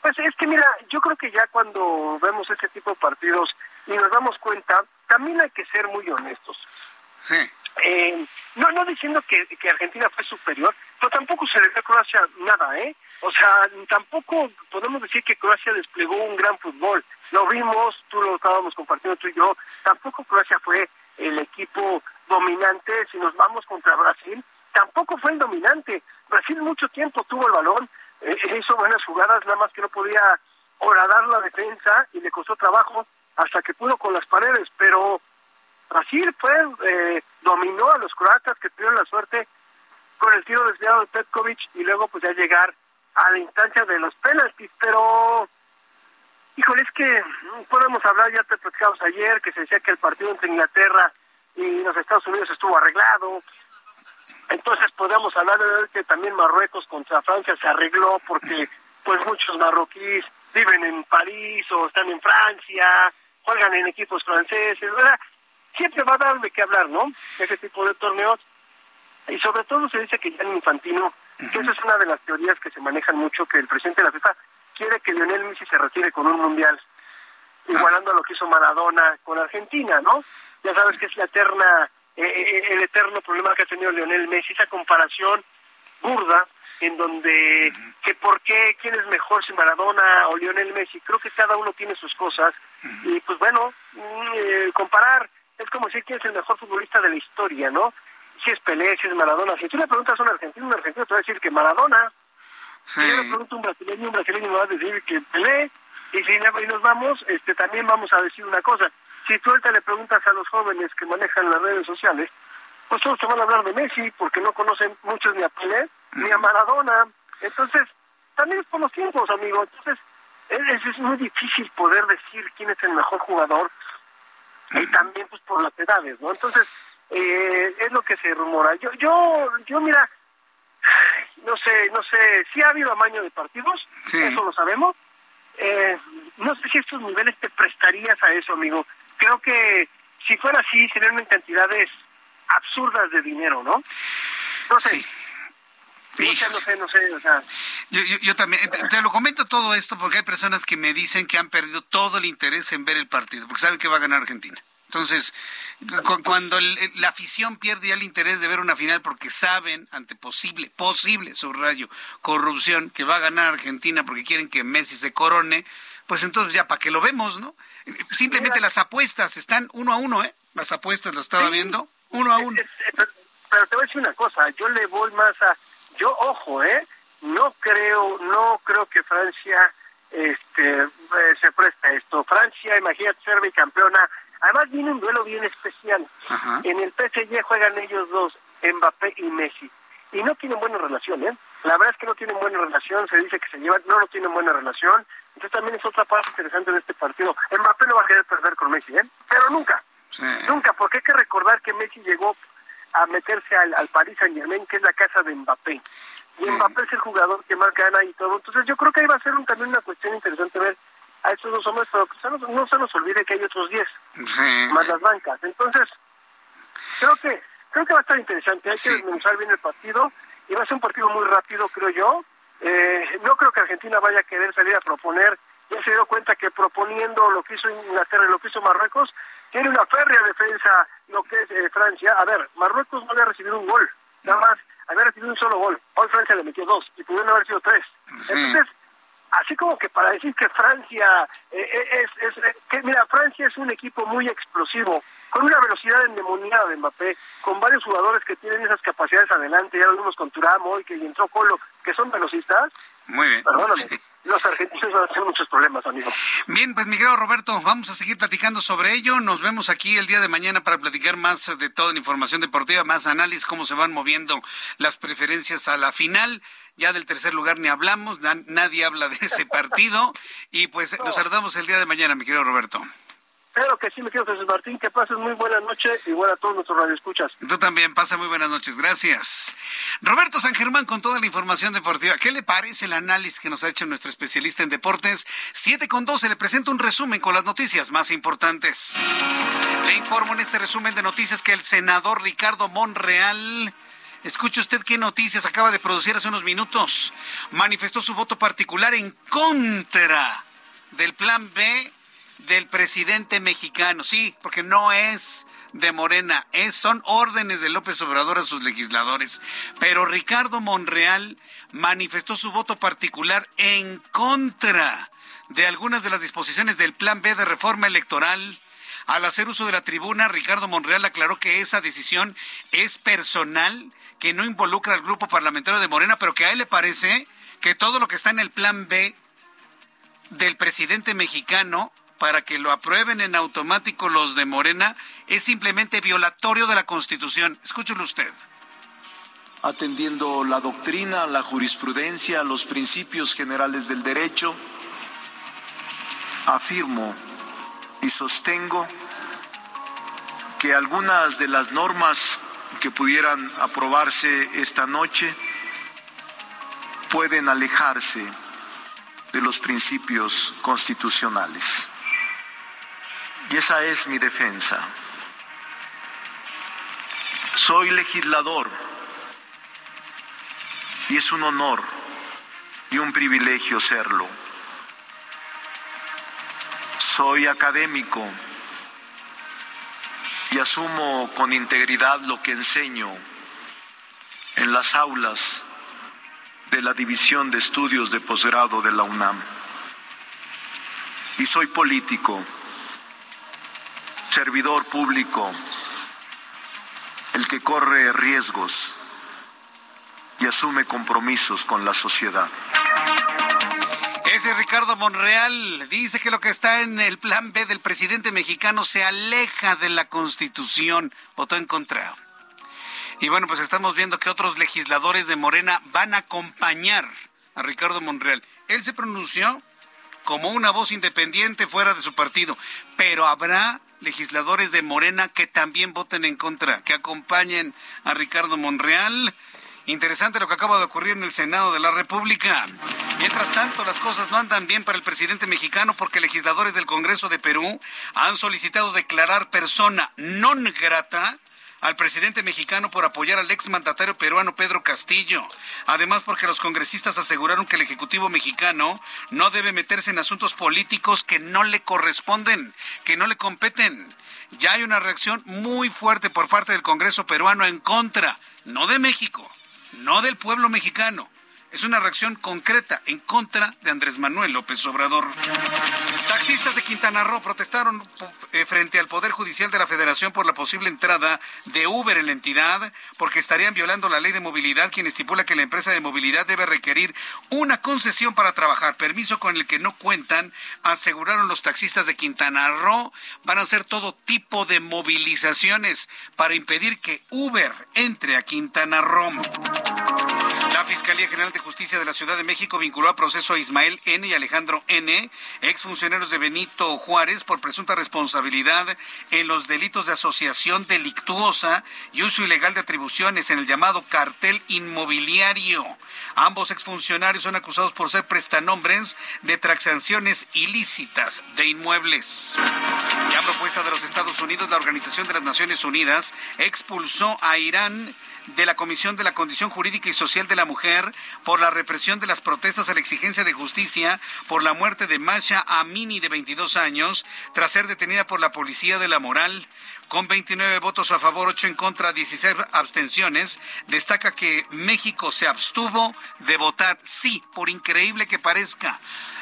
pues es que mira, yo creo que ya cuando vemos este tipo de partidos y nos damos cuenta, también hay que ser muy honestos. Sí. Eh, no, no diciendo que, que Argentina fue superior, pero tampoco se le dio a Croacia nada, ¿eh? O sea, tampoco podemos decir que Croacia desplegó un gran fútbol. Lo vimos, tú lo estábamos compartiendo tú y yo. Tampoco Croacia fue el equipo dominante. Si nos vamos contra Brasil, tampoco fue el dominante. Brasil mucho tiempo tuvo el balón, eh, hizo buenas jugadas, nada más que no podía horadar la defensa y le costó trabajo hasta que pudo con las paredes. Pero Brasil fue, eh, dominó a los croatas que tuvieron la suerte con el tiro desviado de Petkovic y luego pues ya llegar a la instancia de los penaltis, pero híjole, es que podemos hablar, ya te platicamos ayer, que se decía que el partido entre Inglaterra y los Estados Unidos estuvo arreglado, entonces podemos hablar de que también Marruecos contra Francia se arregló porque pues muchos marroquíes viven en París o están en Francia, juegan en equipos franceses, ¿verdad? Siempre va a dar de qué hablar, ¿no? Ese tipo de torneos. Y sobre todo se dice que ya en Infantino que esa es una de las teorías que se manejan mucho, que el presidente de la FIFA quiere que Lionel Messi se retire con un mundial, igualando a lo que hizo Maradona con Argentina, ¿no? Ya sabes que es la eterna, eh, eh, el eterno problema que ha tenido Lionel Messi, esa comparación burda en donde que por qué, quién es mejor si Maradona o Lionel Messi, creo que cada uno tiene sus cosas y pues bueno, mm, eh, comparar es como decir quién es el mejor futbolista de la historia, ¿no? Si es Pelé, si es Maradona. Si tú le preguntas a un argentino, un argentino te va a decir que Maradona. Si yo le pregunto a un brasileño, un brasileño me va a decir que Pelé. Y si nos vamos, este, también vamos a decir una cosa. Si tú ahorita le preguntas a los jóvenes que manejan las redes sociales, pues todos te van a hablar de Messi, porque no conocen muchos ni a Pelé, ni a Maradona. Entonces, también es por los tiempos, amigo. Entonces, es, es muy difícil poder decir quién es el mejor jugador. Y también, pues, por las edades, ¿no? Entonces, eh, es lo que se rumora. Yo, yo, yo mira, no sé, no sé, si ha habido amaño de partidos, eso lo sabemos. Eh, no sé si estos niveles te prestarías a eso, amigo. Creo que si fuera así, serían cantidades absurdas de dinero, ¿no? No sé. No sé, no sé, no sé, o sea. Yo, yo, yo, también, te, lo comento todo esto porque hay personas que me dicen que han perdido todo el interés en ver el partido, porque saben que va a ganar Argentina. Entonces, cuando la afición pierde ya el interés de ver una final porque saben ante posible, posible, subrayo, corrupción, que va a ganar Argentina porque quieren que Messi se corone, pues entonces ya para qué lo vemos, ¿no? Simplemente las apuestas están uno a uno, ¿eh? Las apuestas las estaba viendo, uno a uno. Pero te voy a decir una cosa, yo le voy más a, yo ojo, ¿eh? No creo, no creo que Francia este eh, se presta esto. Francia, imagínate, ser bicampeona Además viene un duelo bien especial. En el PSG juegan ellos dos, Mbappé y Messi. Y no tienen buena relación, ¿eh? La verdad es que no tienen buena relación, se dice que se llevan, no, no tienen buena relación. Entonces también es otra parte interesante de este partido. Mbappé no va a querer perder con Messi, ¿eh? Pero nunca. Nunca, porque hay que recordar que Messi llegó a meterse al, al Paris Saint Germain, que es la casa de Mbappé. Y Mbappé es el jugador que más gana y todo. Entonces yo creo que ahí va a ser un, también una cuestión interesante ver a estos dos hombres, pero no, se nos olvide que hay otros 10 más las bancas. Entonces, creo que creo que va a estar interesante. Hay que desmenuzar bien el partido y va a ser un partido muy rápido, creo yo. Eh, no creo que Argentina vaya a querer salir a proponer. Ya se dio cuenta que proponiendo lo que hizo Inglaterra y lo que hizo Marruecos, tiene una férrea defensa lo que es eh, Francia. A ver, Marruecos no había recibido un gol, nada más había recibido un solo gol. Hoy Francia le metió dos y pudieron haber sido tres. Entonces, así como que para decir que Francia eh, eh, es, es, que mira, Francia es un equipo muy explosivo, con una velocidad endemoniada de Mbappé, con varios jugadores que tienen esas capacidades adelante, ya lo vimos con Turamo y que entró Colo, que son velocistas. Muy bien. Perdóname. Los argentinos van a tener muchos problemas, amigo. Bien, pues Miguel Roberto, vamos a seguir platicando sobre ello. Nos vemos aquí el día de mañana para platicar más de toda la información deportiva, más análisis, cómo se van moviendo las preferencias a la final. Ya del tercer lugar ni hablamos, nadie habla de ese partido. Y pues nos saludamos el día de mañana, mi querido Roberto. Claro que sí, mi querido Jesús Martín, que pases muy buenas noches y buenas a todos nuestros radioescuchas. Tú también, pasa muy buenas noches, gracias. Roberto San Germán con toda la información deportiva. ¿Qué le parece el análisis que nos ha hecho nuestro especialista en deportes? 7 con 12, le presento un resumen con las noticias más importantes. Le informo en este resumen de noticias que el senador Ricardo Monreal Escuche usted qué noticias acaba de producir hace unos minutos. Manifestó su voto particular en contra del plan B del presidente mexicano. Sí, porque no es de Morena, es, son órdenes de López Obrador a sus legisladores. Pero Ricardo Monreal manifestó su voto particular en contra de algunas de las disposiciones del Plan B de reforma electoral. Al hacer uso de la tribuna, Ricardo Monreal aclaró que esa decisión es personal, que no involucra al grupo parlamentario de Morena, pero que a él le parece que todo lo que está en el Plan B del presidente mexicano para que lo aprueben en automático los de Morena es simplemente violatorio de la Constitución. Escúchelo usted. Atendiendo la doctrina, la jurisprudencia, los principios generales del derecho, afirmo y sostengo que algunas de las normas que pudieran aprobarse esta noche pueden alejarse de los principios constitucionales. Y esa es mi defensa. Soy legislador y es un honor y un privilegio serlo. Soy académico y asumo con integridad lo que enseño en las aulas de la División de Estudios de Posgrado de la UNAM. Y soy político, servidor público, el que corre riesgos y asume compromisos con la sociedad. Ese Ricardo Monreal dice que lo que está en el plan B del presidente mexicano se aleja de la Constitución. Votó en contra. Y bueno, pues estamos viendo que otros legisladores de Morena van a acompañar a Ricardo Monreal. Él se pronunció como una voz independiente fuera de su partido, pero habrá legisladores de Morena que también voten en contra, que acompañen a Ricardo Monreal. Interesante lo que acaba de ocurrir en el Senado de la República. Mientras tanto, las cosas no andan bien para el presidente mexicano porque legisladores del Congreso de Perú han solicitado declarar persona non grata al presidente mexicano por apoyar al exmandatario peruano Pedro Castillo. Además, porque los congresistas aseguraron que el Ejecutivo mexicano no debe meterse en asuntos políticos que no le corresponden, que no le competen. Ya hay una reacción muy fuerte por parte del Congreso peruano en contra, no de México, no del pueblo mexicano, es una reacción concreta en contra de Andrés Manuel López Obrador. Taxistas de Quintana Roo protestaron eh, frente al Poder Judicial de la Federación por la posible entrada de Uber en la entidad, porque estarían violando la ley de movilidad, quien estipula que la empresa de movilidad debe requerir una concesión para trabajar, permiso con el que no cuentan, aseguraron los taxistas de Quintana Roo. Van a hacer todo tipo de movilizaciones para impedir que Uber entre a Quintana Roo. Fiscalía General de Justicia de la Ciudad de México vinculó a proceso a Ismael N. y Alejandro N., exfuncionarios de Benito Juárez, por presunta responsabilidad en los delitos de asociación delictuosa y uso ilegal de atribuciones en el llamado cartel inmobiliario. Ambos exfuncionarios son acusados por ser prestanombres de transacciones ilícitas de inmuebles. Y a propuesta de los Estados Unidos, la Organización de las Naciones Unidas expulsó a Irán de la Comisión de la Condición Jurídica y Social de la Mujer por la represión de las protestas a la exigencia de justicia por la muerte de Masha Amini de 22 años tras ser detenida por la Policía de la Moral. Con 29 votos a favor, 8 en contra, 16 abstenciones, destaca que México se abstuvo de votar, sí, por increíble que parezca,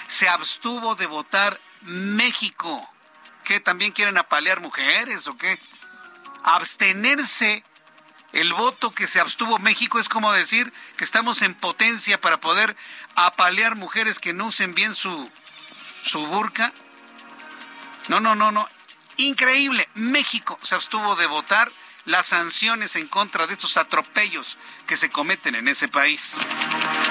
se abstuvo de votar México. ¿Qué también quieren apalear mujeres o qué? Abstenerse el voto que se abstuvo México es como decir que estamos en potencia para poder apalear mujeres que no usen bien su, su burka. No, no, no, no. Increíble. México se abstuvo de votar las sanciones en contra de estos atropellos que se cometen en ese país.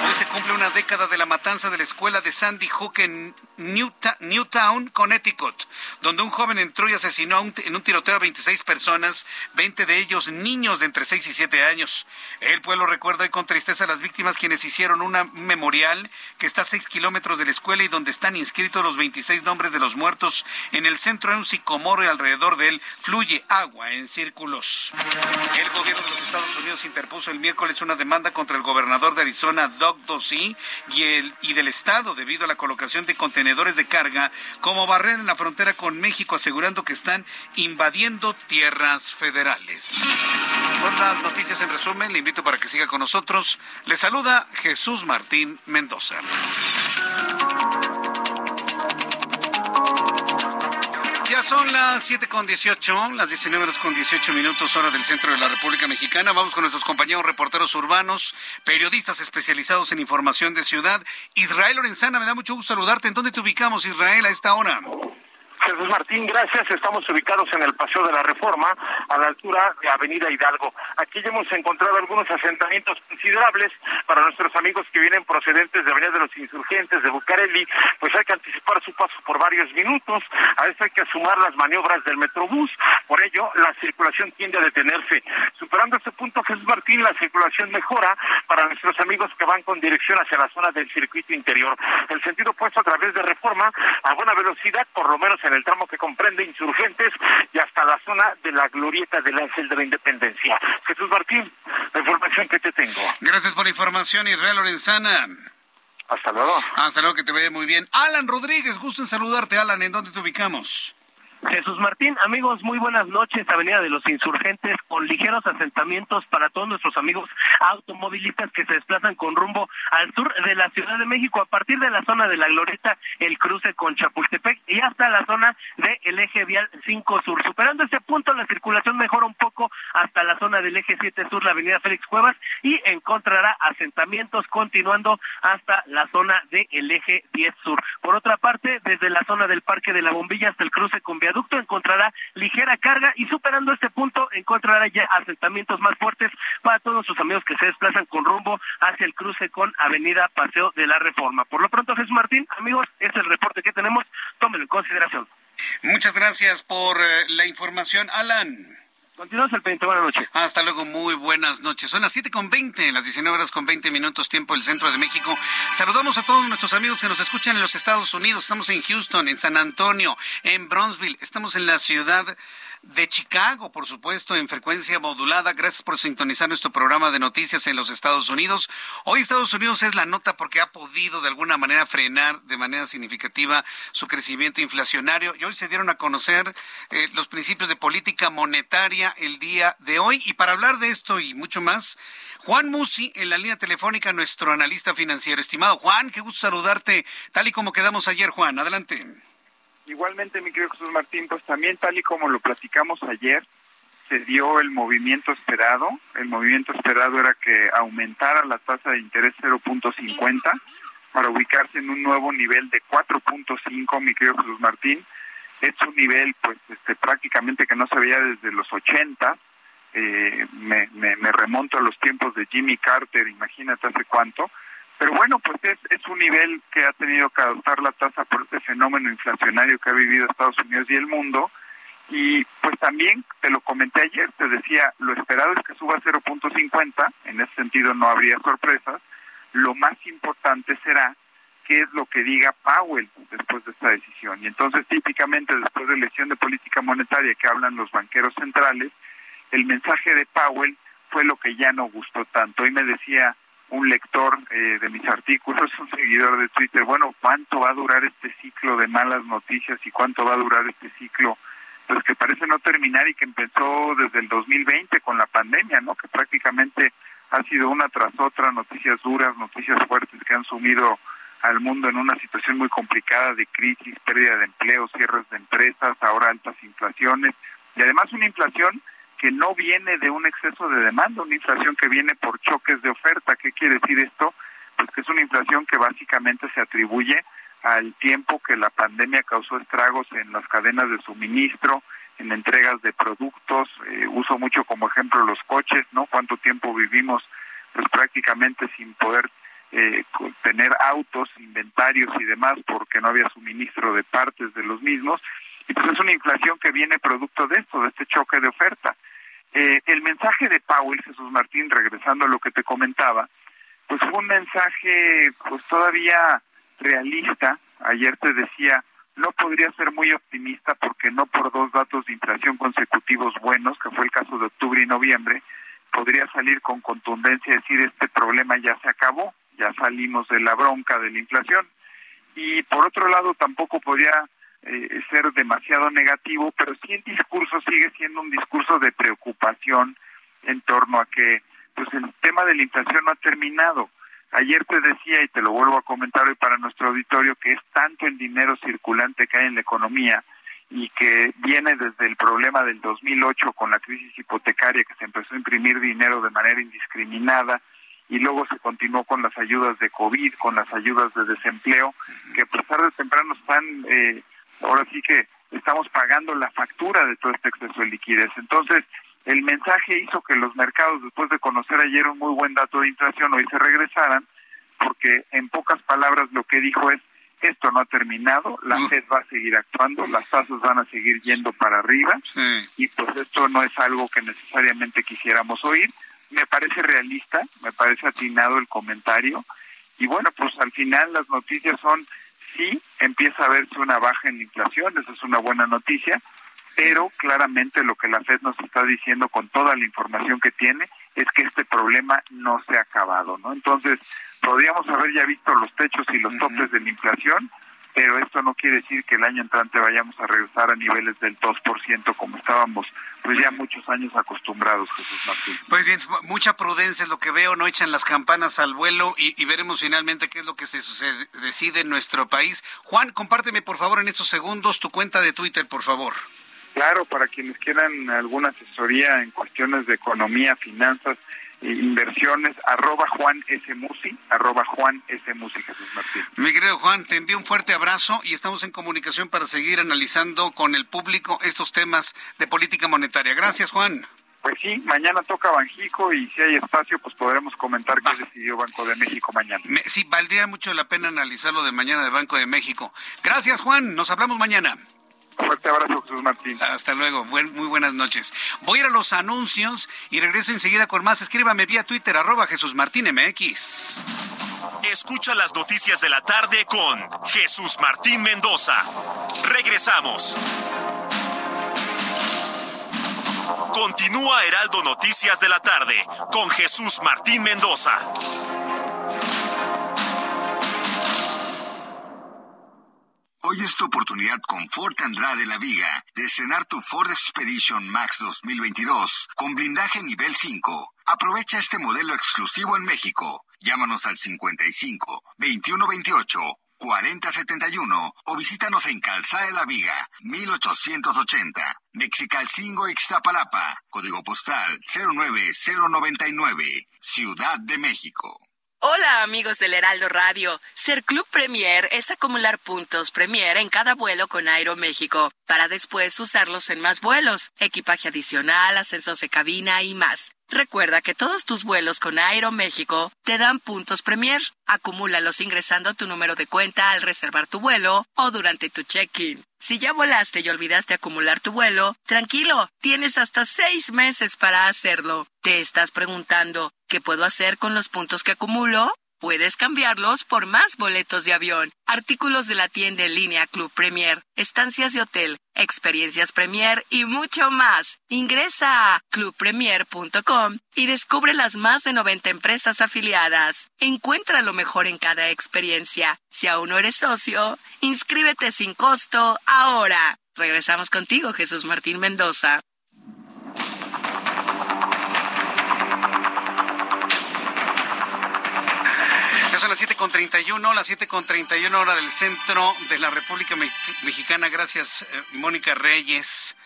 Hoy se cumple una década de la matanza de la escuela de Sandy Hook en Newtown, Connecticut, donde un joven entró y asesinó en un tiroteo a 26 personas, 20 de ellos niños de entre 6 y 7 años. El pueblo recuerda hoy con tristeza a las víctimas quienes hicieron un memorial que está a 6 kilómetros de la escuela y donde están inscritos los 26 nombres de los muertos. En el centro hay un sicomoro y alrededor de él fluye agua en círculos. El gobierno de los Estados Unidos interpuso el miércoles una demanda contra el gobernador de Arizona, Dock Dorsey y, y del Estado debido a la colocación de contenedores de carga como barrera en la frontera con México, asegurando que están invadiendo tierras federales. Son las noticias en resumen. Le invito para que siga con nosotros. Le saluda Jesús Martín Mendoza. Son las 7 con 18, las 19 horas con 18 minutos, hora del centro de la República Mexicana. Vamos con nuestros compañeros reporteros urbanos, periodistas especializados en información de ciudad. Israel Lorenzana, me da mucho gusto saludarte. ¿En dónde te ubicamos, Israel, a esta hora? Jesús Martín, gracias. Estamos ubicados en el Paseo de la Reforma, a la altura de Avenida Hidalgo. Aquí ya hemos encontrado algunos asentamientos considerables para nuestros amigos que vienen procedentes de Avenida de los Insurgentes, de Bucareli, pues hay que anticipar su paso por varios minutos. A eso hay que sumar las maniobras del Metrobús. Por ello, la circulación tiende a detenerse. Superando este punto, Jesús Martín, la circulación mejora para nuestros amigos que van con dirección hacia la zona del circuito interior. El sentido puesto a través de Reforma a buena velocidad, por lo menos en el tramo que comprende insurgentes y hasta la zona de la glorieta del Ángel de la Independencia. Jesús Martín, la información que te tengo. Gracias por la información, Israel Lorenzana. Hasta luego. Hasta luego, que te vaya muy bien. Alan Rodríguez, gusto en saludarte, Alan. ¿En dónde te ubicamos? Jesús Martín, amigos, muy buenas noches. Avenida de los Insurgentes con ligeros asentamientos para todos nuestros amigos automovilistas que se desplazan con rumbo al sur de la Ciudad de México a partir de la zona de la Glorieta, el cruce con Chapultepec y hasta la zona del eje vial 5 sur. Superando este punto, la circulación mejora un poco hasta la zona del eje 7 sur, la avenida Félix Cuevas y encontrará asentamientos continuando hasta la zona del eje 10 sur. Por otra parte, desde la zona del Parque de la Bombilla hasta el cruce con encontrará ligera carga y superando este punto encontrará ya asentamientos más fuertes para todos sus amigos que se desplazan con rumbo hacia el cruce con Avenida Paseo de la Reforma. Por lo pronto, Jesús Martín, amigos, este es el reporte que tenemos, tómenlo en consideración. Muchas gracias por eh, la información, Alan. Continuamos el 20. Buenas noches. Hasta luego, muy buenas noches. Son las 7 con 20, las 19 horas con 20 minutos, tiempo del centro de México. Saludamos a todos nuestros amigos que nos escuchan en los Estados Unidos. Estamos en Houston, en San Antonio, en Bronzeville. Estamos en la ciudad de Chicago, por supuesto, en frecuencia modulada. Gracias por sintonizar nuestro programa de noticias en los Estados Unidos. Hoy Estados Unidos es la nota porque ha podido de alguna manera frenar de manera significativa su crecimiento inflacionario y hoy se dieron a conocer eh, los principios de política monetaria el día de hoy. Y para hablar de esto y mucho más, Juan Musi en la línea telefónica, nuestro analista financiero. Estimado Juan, qué gusto saludarte, tal y como quedamos ayer, Juan. Adelante. Igualmente, mi querido Jesús Martín, pues también tal y como lo platicamos ayer, se dio el movimiento esperado. El movimiento esperado era que aumentara la tasa de interés 0.50 para ubicarse en un nuevo nivel de 4.5, mi querido Jesús Martín. Es un nivel, pues, este, prácticamente que no se veía desde los 80. Eh, me, me, me remonto a los tiempos de Jimmy Carter, imagínate hace cuánto. Pero bueno, pues es, es un nivel que ha tenido que adoptar la tasa por este fenómeno inflacionario que ha vivido Estados Unidos y el mundo. Y pues también, te lo comenté ayer, te decía, lo esperado es que suba 0.50, en ese sentido no habría sorpresas. Lo más importante será qué es lo que diga Powell después de esta decisión. Y entonces, típicamente, después de elección de política monetaria que hablan los banqueros centrales, el mensaje de Powell fue lo que ya no gustó tanto. Hoy me decía un lector eh, de mis artículos, un seguidor de Twitter, bueno, ¿cuánto va a durar este ciclo de malas noticias y cuánto va a durar este ciclo? Pues que parece no terminar y que empezó desde el 2020 con la pandemia, ¿no? Que prácticamente ha sido una tras otra noticias duras, noticias fuertes que han sumido al mundo en una situación muy complicada de crisis, pérdida de empleo, cierres de empresas, ahora altas inflaciones y además una inflación que no viene de un exceso de demanda, una inflación que viene por choques de oferta. ¿Qué quiere decir esto? Pues que es una inflación que básicamente se atribuye al tiempo que la pandemia causó estragos en las cadenas de suministro, en entregas de productos. Eh, uso mucho como ejemplo los coches, ¿no? Cuánto tiempo vivimos pues prácticamente sin poder eh, tener autos, inventarios y demás porque no había suministro de partes de los mismos. Y pues es una inflación que viene producto de esto, de este choque de oferta. Eh, el mensaje de Powell, Jesús Martín, regresando a lo que te comentaba, pues fue un mensaje pues todavía realista. Ayer te decía, no podría ser muy optimista porque no por dos datos de inflación consecutivos buenos, que fue el caso de octubre y noviembre, podría salir con contundencia y decir este problema ya se acabó. ya salimos de la bronca de la inflación. Y por otro lado, tampoco podía eh, ser demasiado negativo, pero sí el discurso sigue siendo un discurso de preocupación en torno a que pues el tema de la inflación no ha terminado. Ayer te decía, y te lo vuelvo a comentar hoy para nuestro auditorio, que es tanto el dinero circulante que hay en la economía y que viene desde el problema del 2008 con la crisis hipotecaria que se empezó a imprimir dinero de manera indiscriminada y luego se continuó con las ayudas de COVID, con las ayudas de desempleo, que a pesar de temprano están, eh, ahora sí que estamos pagando la factura de todo este exceso de liquidez. Entonces, el mensaje hizo que los mercados, después de conocer ayer un muy buen dato de inflación, hoy se regresaran, porque en pocas palabras lo que dijo es, esto no ha terminado, la Fed va a seguir actuando, las tasas van a seguir yendo para arriba, y pues esto no es algo que necesariamente quisiéramos oír. Me parece realista, me parece atinado el comentario, y bueno, pues al final las noticias son, sí, empieza a verse una baja en la inflación, eso es una buena noticia, pero claramente lo que la Fed nos está diciendo con toda la información que tiene es que este problema no se ha acabado, ¿no? Entonces, podríamos haber ya visto los techos y los topes de la inflación, pero esto no quiere decir que el año entrante vayamos a regresar a niveles del 2% como estábamos pues ya muchos años acostumbrados, Jesús Martín. Pues bien, mucha prudencia es lo que veo, no echan las campanas al vuelo y, veremos finalmente qué es lo que se sucede, decide en nuestro país. Juan, compárteme por favor en estos segundos tu cuenta de Twitter, por favor. Claro, para quienes quieran alguna asesoría en cuestiones de economía, finanzas, inversiones, arroba Juan S. Musi, arroba Juan S. Musi, Jesús Martín. Mi querido Juan, te envío un fuerte abrazo y estamos en comunicación para seguir analizando con el público estos temas de política monetaria. Gracias, Juan. Pues sí, mañana toca Banjico y si hay espacio, pues podremos comentar qué decidió Banco de México mañana. sí, valdría mucho la pena analizarlo de mañana de Banco de México. Gracias, Juan. Nos hablamos mañana. Fuerte abrazo, Jesús Martín. Hasta luego. muy buenas noches. Voy a ir a los anuncios y regreso enseguida con más. Escríbame vía Twitter, arroba Jesús Martín MX. Escucha las noticias de la tarde con Jesús Martín Mendoza. Regresamos. Continúa Heraldo Noticias de la tarde con Jesús Martín Mendoza. Hoy es tu oportunidad con Ford Andrade La Viga de estrenar tu Ford Expedition Max 2022 con blindaje nivel 5. Aprovecha este modelo exclusivo en México. Llámanos al 55 2128 4071 o visítanos en Calzada de la Viga, 1880, Mexicalcingo Ixtapalapa, código postal 09099, Ciudad de México. Hola amigos del Heraldo Radio. Ser Club Premier es acumular puntos Premier en cada vuelo con Aeroméxico para después usarlos en más vuelos, equipaje adicional, ascensos de cabina y más. Recuerda que todos tus vuelos con Aeroméxico te dan puntos Premier. Acumúlalos ingresando tu número de cuenta al reservar tu vuelo o durante tu check-in. Si ya volaste y olvidaste acumular tu vuelo, tranquilo, tienes hasta seis meses para hacerlo. ¿Te estás preguntando qué puedo hacer con los puntos que acumulo? Puedes cambiarlos por más boletos de avión, artículos de la tienda en línea Club Premier, estancias de hotel, experiencias Premier y mucho más. Ingresa a clubpremier.com y descubre las más de 90 empresas afiliadas. Encuentra lo mejor en cada experiencia. Si aún no eres socio, inscríbete sin costo ahora. Regresamos contigo, Jesús Martín Mendoza. Son las 7.31, las 7.31 hora del centro de la República Mexicana. Gracias, eh, Mónica Reyes.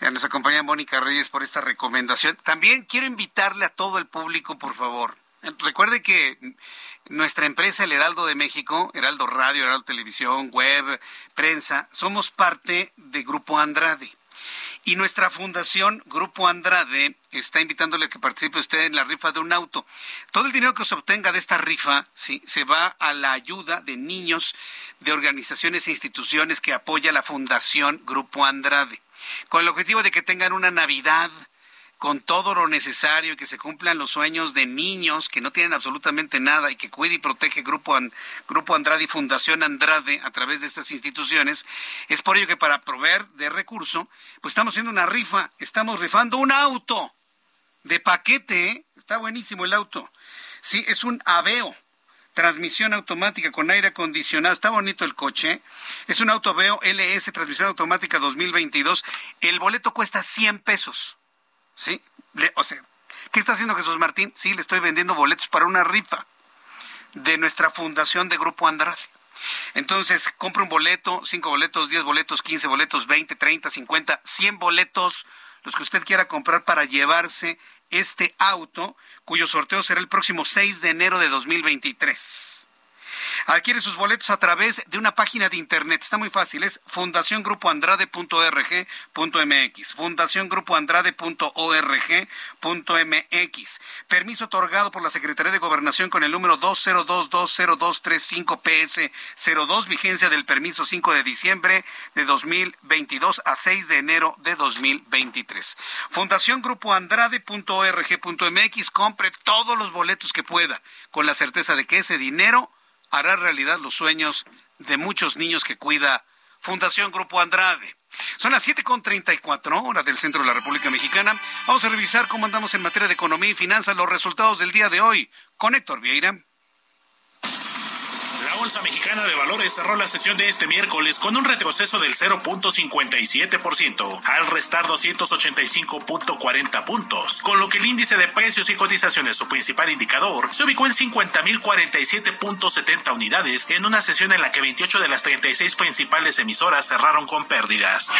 A nuestra compañera Mónica Reyes por esta recomendación. También quiero invitarle a todo el público, por favor. Recuerde que nuestra empresa, el Heraldo de México, Heraldo Radio, Heraldo Televisión, Web, Prensa, somos parte de Grupo Andrade. Y nuestra fundación, Grupo Andrade, está invitándole a que participe usted en la rifa de un auto. Todo el dinero que se obtenga de esta rifa ¿sí? se va a la ayuda de niños de organizaciones e instituciones que apoya la Fundación Grupo Andrade, con el objetivo de que tengan una Navidad con todo lo necesario y que se cumplan los sueños de niños que no tienen absolutamente nada y que cuide y protege Grupo, Grupo Andrade y Fundación Andrade a través de estas instituciones. Es por ello que para proveer de recurso, pues estamos haciendo una rifa, estamos rifando un auto de paquete, ¿eh? está buenísimo el auto. Sí, es un Aveo transmisión automática con aire acondicionado. Está bonito el coche. Es un auto Veo LS, transmisión automática 2022. El boleto cuesta 100 pesos. ¿Sí? o sea, ¿qué está haciendo Jesús Martín? Sí, le estoy vendiendo boletos para una rifa de nuestra fundación de Grupo Andrade. Entonces, compra un boleto, 5 boletos, 10 boletos, 15 boletos, 20, 30, 50, 100 boletos, los que usted quiera comprar para llevarse este auto, cuyo sorteo será el próximo 6 de enero de 2023. Adquiere sus boletos a través de una página de internet. Está muy fácil, es fundaciongrupoandrade.org.mx. Fundaciongrupoandrade.org.mx. Permiso otorgado por la Secretaría de Gobernación con el número 2022035PS02, vigencia del permiso 5 de diciembre de 2022 a 6 de enero de 2023. Fundaciongrupoandrade.org.mx. Compre todos los boletos que pueda, con la certeza de que ese dinero hará realidad los sueños de muchos niños que cuida Fundación Grupo Andrade. Son las 7.34 horas del centro de la República Mexicana. Vamos a revisar cómo andamos en materia de economía y finanzas, los resultados del día de hoy con Héctor Vieira. Bolsa Mexicana de Valores cerró la sesión de este miércoles con un retroceso del 0.57%, al restar 285.40 puntos, con lo que el índice de precios y cotizaciones, su principal indicador, se ubicó en 50.047.70 unidades en una sesión en la que 28 de las 36 principales emisoras cerraron con pérdidas.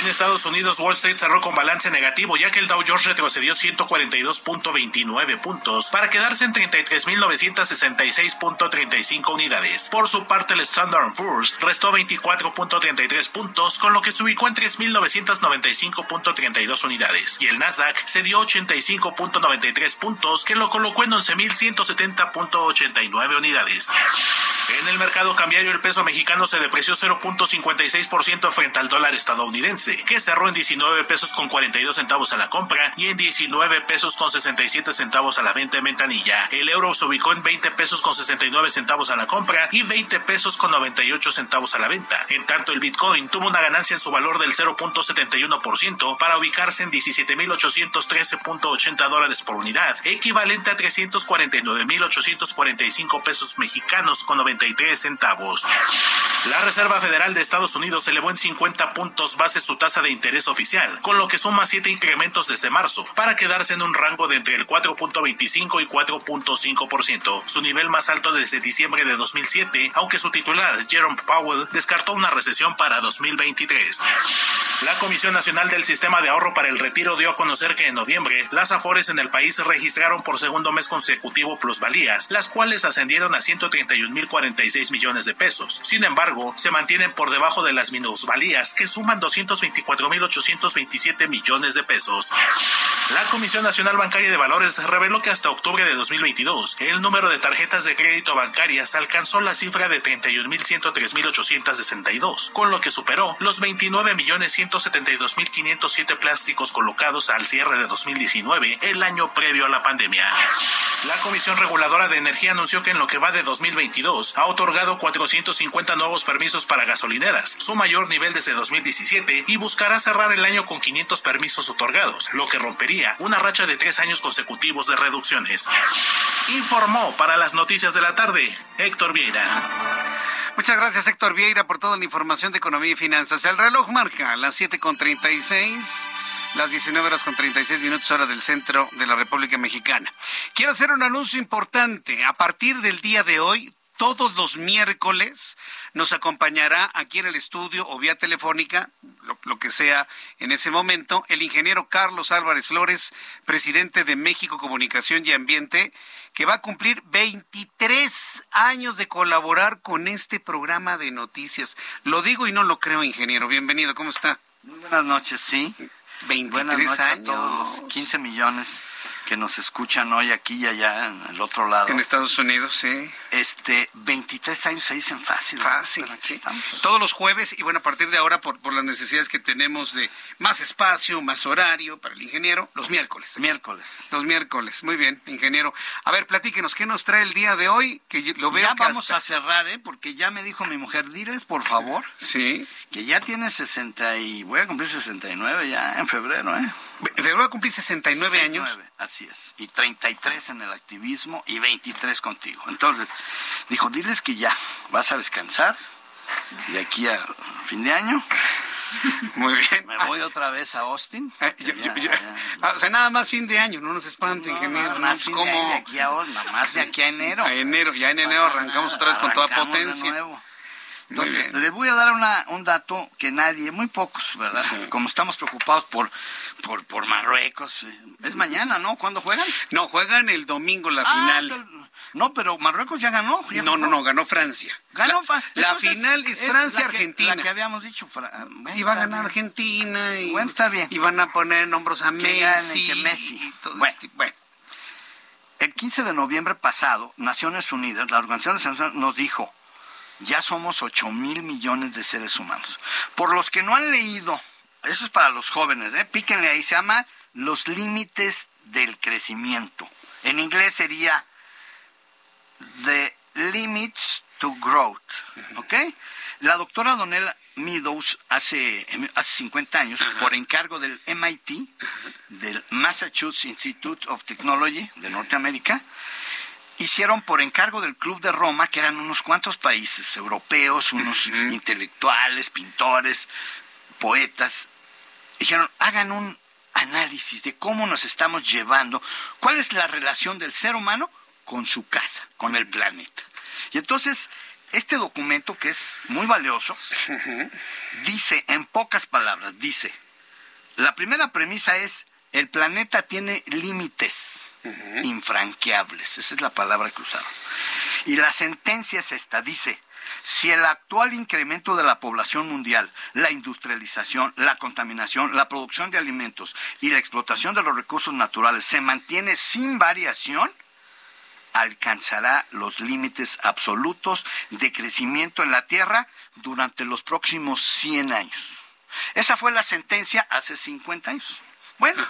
En Estados Unidos, Wall Street cerró con balance negativo ya que el Dow Jones retrocedió 142.29 puntos para quedarse en 33.966.35 unidades por su parte, el Standard Poor's restó 24.33 puntos, con lo que se ubicó en 3.995.32 unidades. Y el Nasdaq se dio 85.93 puntos, que lo colocó en 11.170.89 unidades. En el mercado cambiario, el peso mexicano se depreció 0.56% frente al dólar estadounidense, que cerró en 19 pesos con 42 centavos a la compra y en 19 pesos con 67 centavos a la venta en ventanilla. El euro se ubicó en 20 pesos con 69 centavos a la compra y 20 pesos con 98 centavos a la venta. En tanto, el Bitcoin tuvo una ganancia en su valor del 0.71% para ubicarse en 17.813.80 dólares por unidad, equivalente a 349.845 pesos mexicanos con 93 centavos. La Reserva Federal de Estados Unidos elevó en 50 puntos base su tasa de interés oficial, con lo que suma siete incrementos desde marzo, para quedarse en un rango de entre el 4.25 y 4.5%, su nivel más alto desde diciembre de 2007, aunque su titular, Jerome Powell, descartó una recesión para 2023. La Comisión Nacional del Sistema de Ahorro para el Retiro dio a conocer que en noviembre las afores en el país registraron por segundo mes consecutivo plusvalías, las cuales ascendieron a 131.046 millones de pesos. Sin embargo, se mantienen por debajo de las minusvalías, que suman 224.827 millones de pesos. La Comisión Nacional Bancaria de Valores reveló que hasta octubre de 2022, el número de tarjetas de crédito bancarias alcanzó la cifra de 31.103.862, con lo que superó los 29.172.507 plásticos colocados al cierre de 2019, el año previo a la pandemia. La Comisión Reguladora de Energía anunció que en lo que va de 2022 ha otorgado 450 nuevos permisos para gasolineras, su mayor nivel desde 2017, y buscará cerrar el año con 500 permisos otorgados, lo que rompería una racha de tres años consecutivos de reducciones. Informó para las noticias de la tarde Héctor Vieira. Muchas gracias, Héctor Vieira, por toda la información de economía y finanzas. El reloj marca las 7.36, las 19 horas con 36 minutos hora del centro de la República Mexicana. Quiero hacer un anuncio importante. A partir del día de hoy, todos los miércoles nos acompañará aquí en el estudio o vía telefónica, lo, que sea en ese momento, el ingeniero Carlos Álvarez Flores, presidente de México Comunicación y Ambiente, que va a cumplir 23 años de colaborar con este programa de noticias. Lo digo y no lo creo, ingeniero. Bienvenido, ¿cómo está? Muy buenas noches, sí. 23 buenas noches años. a todos los 15 millones que nos escuchan hoy aquí y allá en el otro lado. En Estados Unidos, sí. Este, 23 años se dicen fácil. Fácil, sí. Todos los jueves y bueno, a partir de ahora por, por las necesidades que tenemos de más espacio, más horario para el ingeniero, los miércoles. Miércoles. Los miércoles, muy bien, ingeniero. A ver, platíquenos, ¿qué nos trae el día de hoy? Que yo- lo veo ya que vamos hasta- a cerrar, ¿eh? Porque ya me dijo mi mujer, diles por favor. Sí. Que ya tiene 60 y voy a cumplir 69 ya en febrero, ¿eh? Febrero va a cumplir 69 años. 69, así es. Y 33 en el activismo y 23 contigo. Entonces, dijo, diles que ya vas a descansar de aquí a fin de año. Muy bien. Me voy otra vez a Austin. Eh, yo- yo- yo- ah, o sea, nada más fin de año, no nos espanten, ingeniero. nada ¿no? más fin de aquí a, nada más de aquí a enero. A enero, ya en enero arrancamos otra vez con toda Arrancamos de potencia. nuevo. Entonces, les voy a dar una, un dato que nadie, muy pocos, ¿verdad? Como estamos preocupados por, por, por Marruecos. eh, Es mañana, ¿no? ¿Cuándo juegan? No, juegan el domingo la Ah, final. el- No, pero Marruecos ya ganó. ya No, no, no, ganó Francia. Ganó La, Fra- la final es Francia-Argentina. La que habíamos dicho. Fra- bueno, Y va a ganar. Argentina. Y, Bueno, está bien. Y van a poner en hombros a Que Messi. que Messi. todo Bueno. este- bueno. El 15 de noviembre pasado, Naciones Unidas, la Organización de Naciones Unidas, nos dijo, ya somos 8 mil millones de seres humanos. Por los que no han leído, eso es para los jóvenes, ¿eh? píquenle ahí, se llama Los Límites del Crecimiento. En inglés sería The Limits to Growth, ¿ok? La doctora Donella Meadows hace, hace 50 años, por encargo del MIT, del Massachusetts Institute of Technology de Norteamérica, hicieron por encargo del Club de Roma, que eran unos cuantos países europeos, unos intelectuales, pintores, poetas, dijeron, hagan un análisis de cómo nos estamos llevando, cuál es la relación del ser humano con su casa, con el planeta. Y entonces, este documento, que es muy valioso, dice, en pocas palabras, dice, la primera premisa es, el planeta tiene límites infranqueables, esa es la palabra que usaron. Y la sentencia es esta, dice, si el actual incremento de la población mundial, la industrialización, la contaminación, la producción de alimentos y la explotación de los recursos naturales se mantiene sin variación, alcanzará los límites absolutos de crecimiento en la Tierra durante los próximos 100 años. Esa fue la sentencia hace 50 años. Bueno,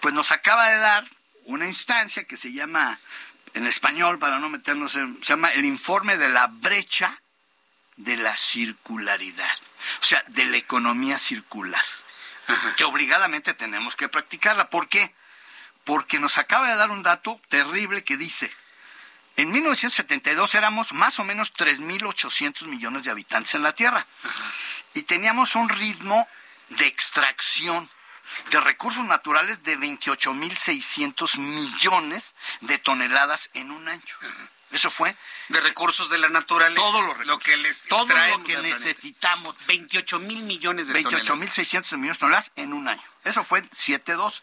pues nos acaba de dar una instancia que se llama, en español, para no meternos en, se llama el informe de la brecha de la circularidad, o sea, de la economía circular, que obligadamente tenemos que practicarla. ¿Por qué? Porque nos acaba de dar un dato terrible que dice, en 1972 éramos más o menos 3.800 millones de habitantes en la Tierra y teníamos un ritmo de extracción de recursos naturales de 28.600 millones de toneladas en un año. Eso fue De recursos de la naturaleza. Todo lo, lo que les todo lo que necesitamos. 28 mil millones de 28.600 millones de toneladas en un año. Eso fue en 7.2.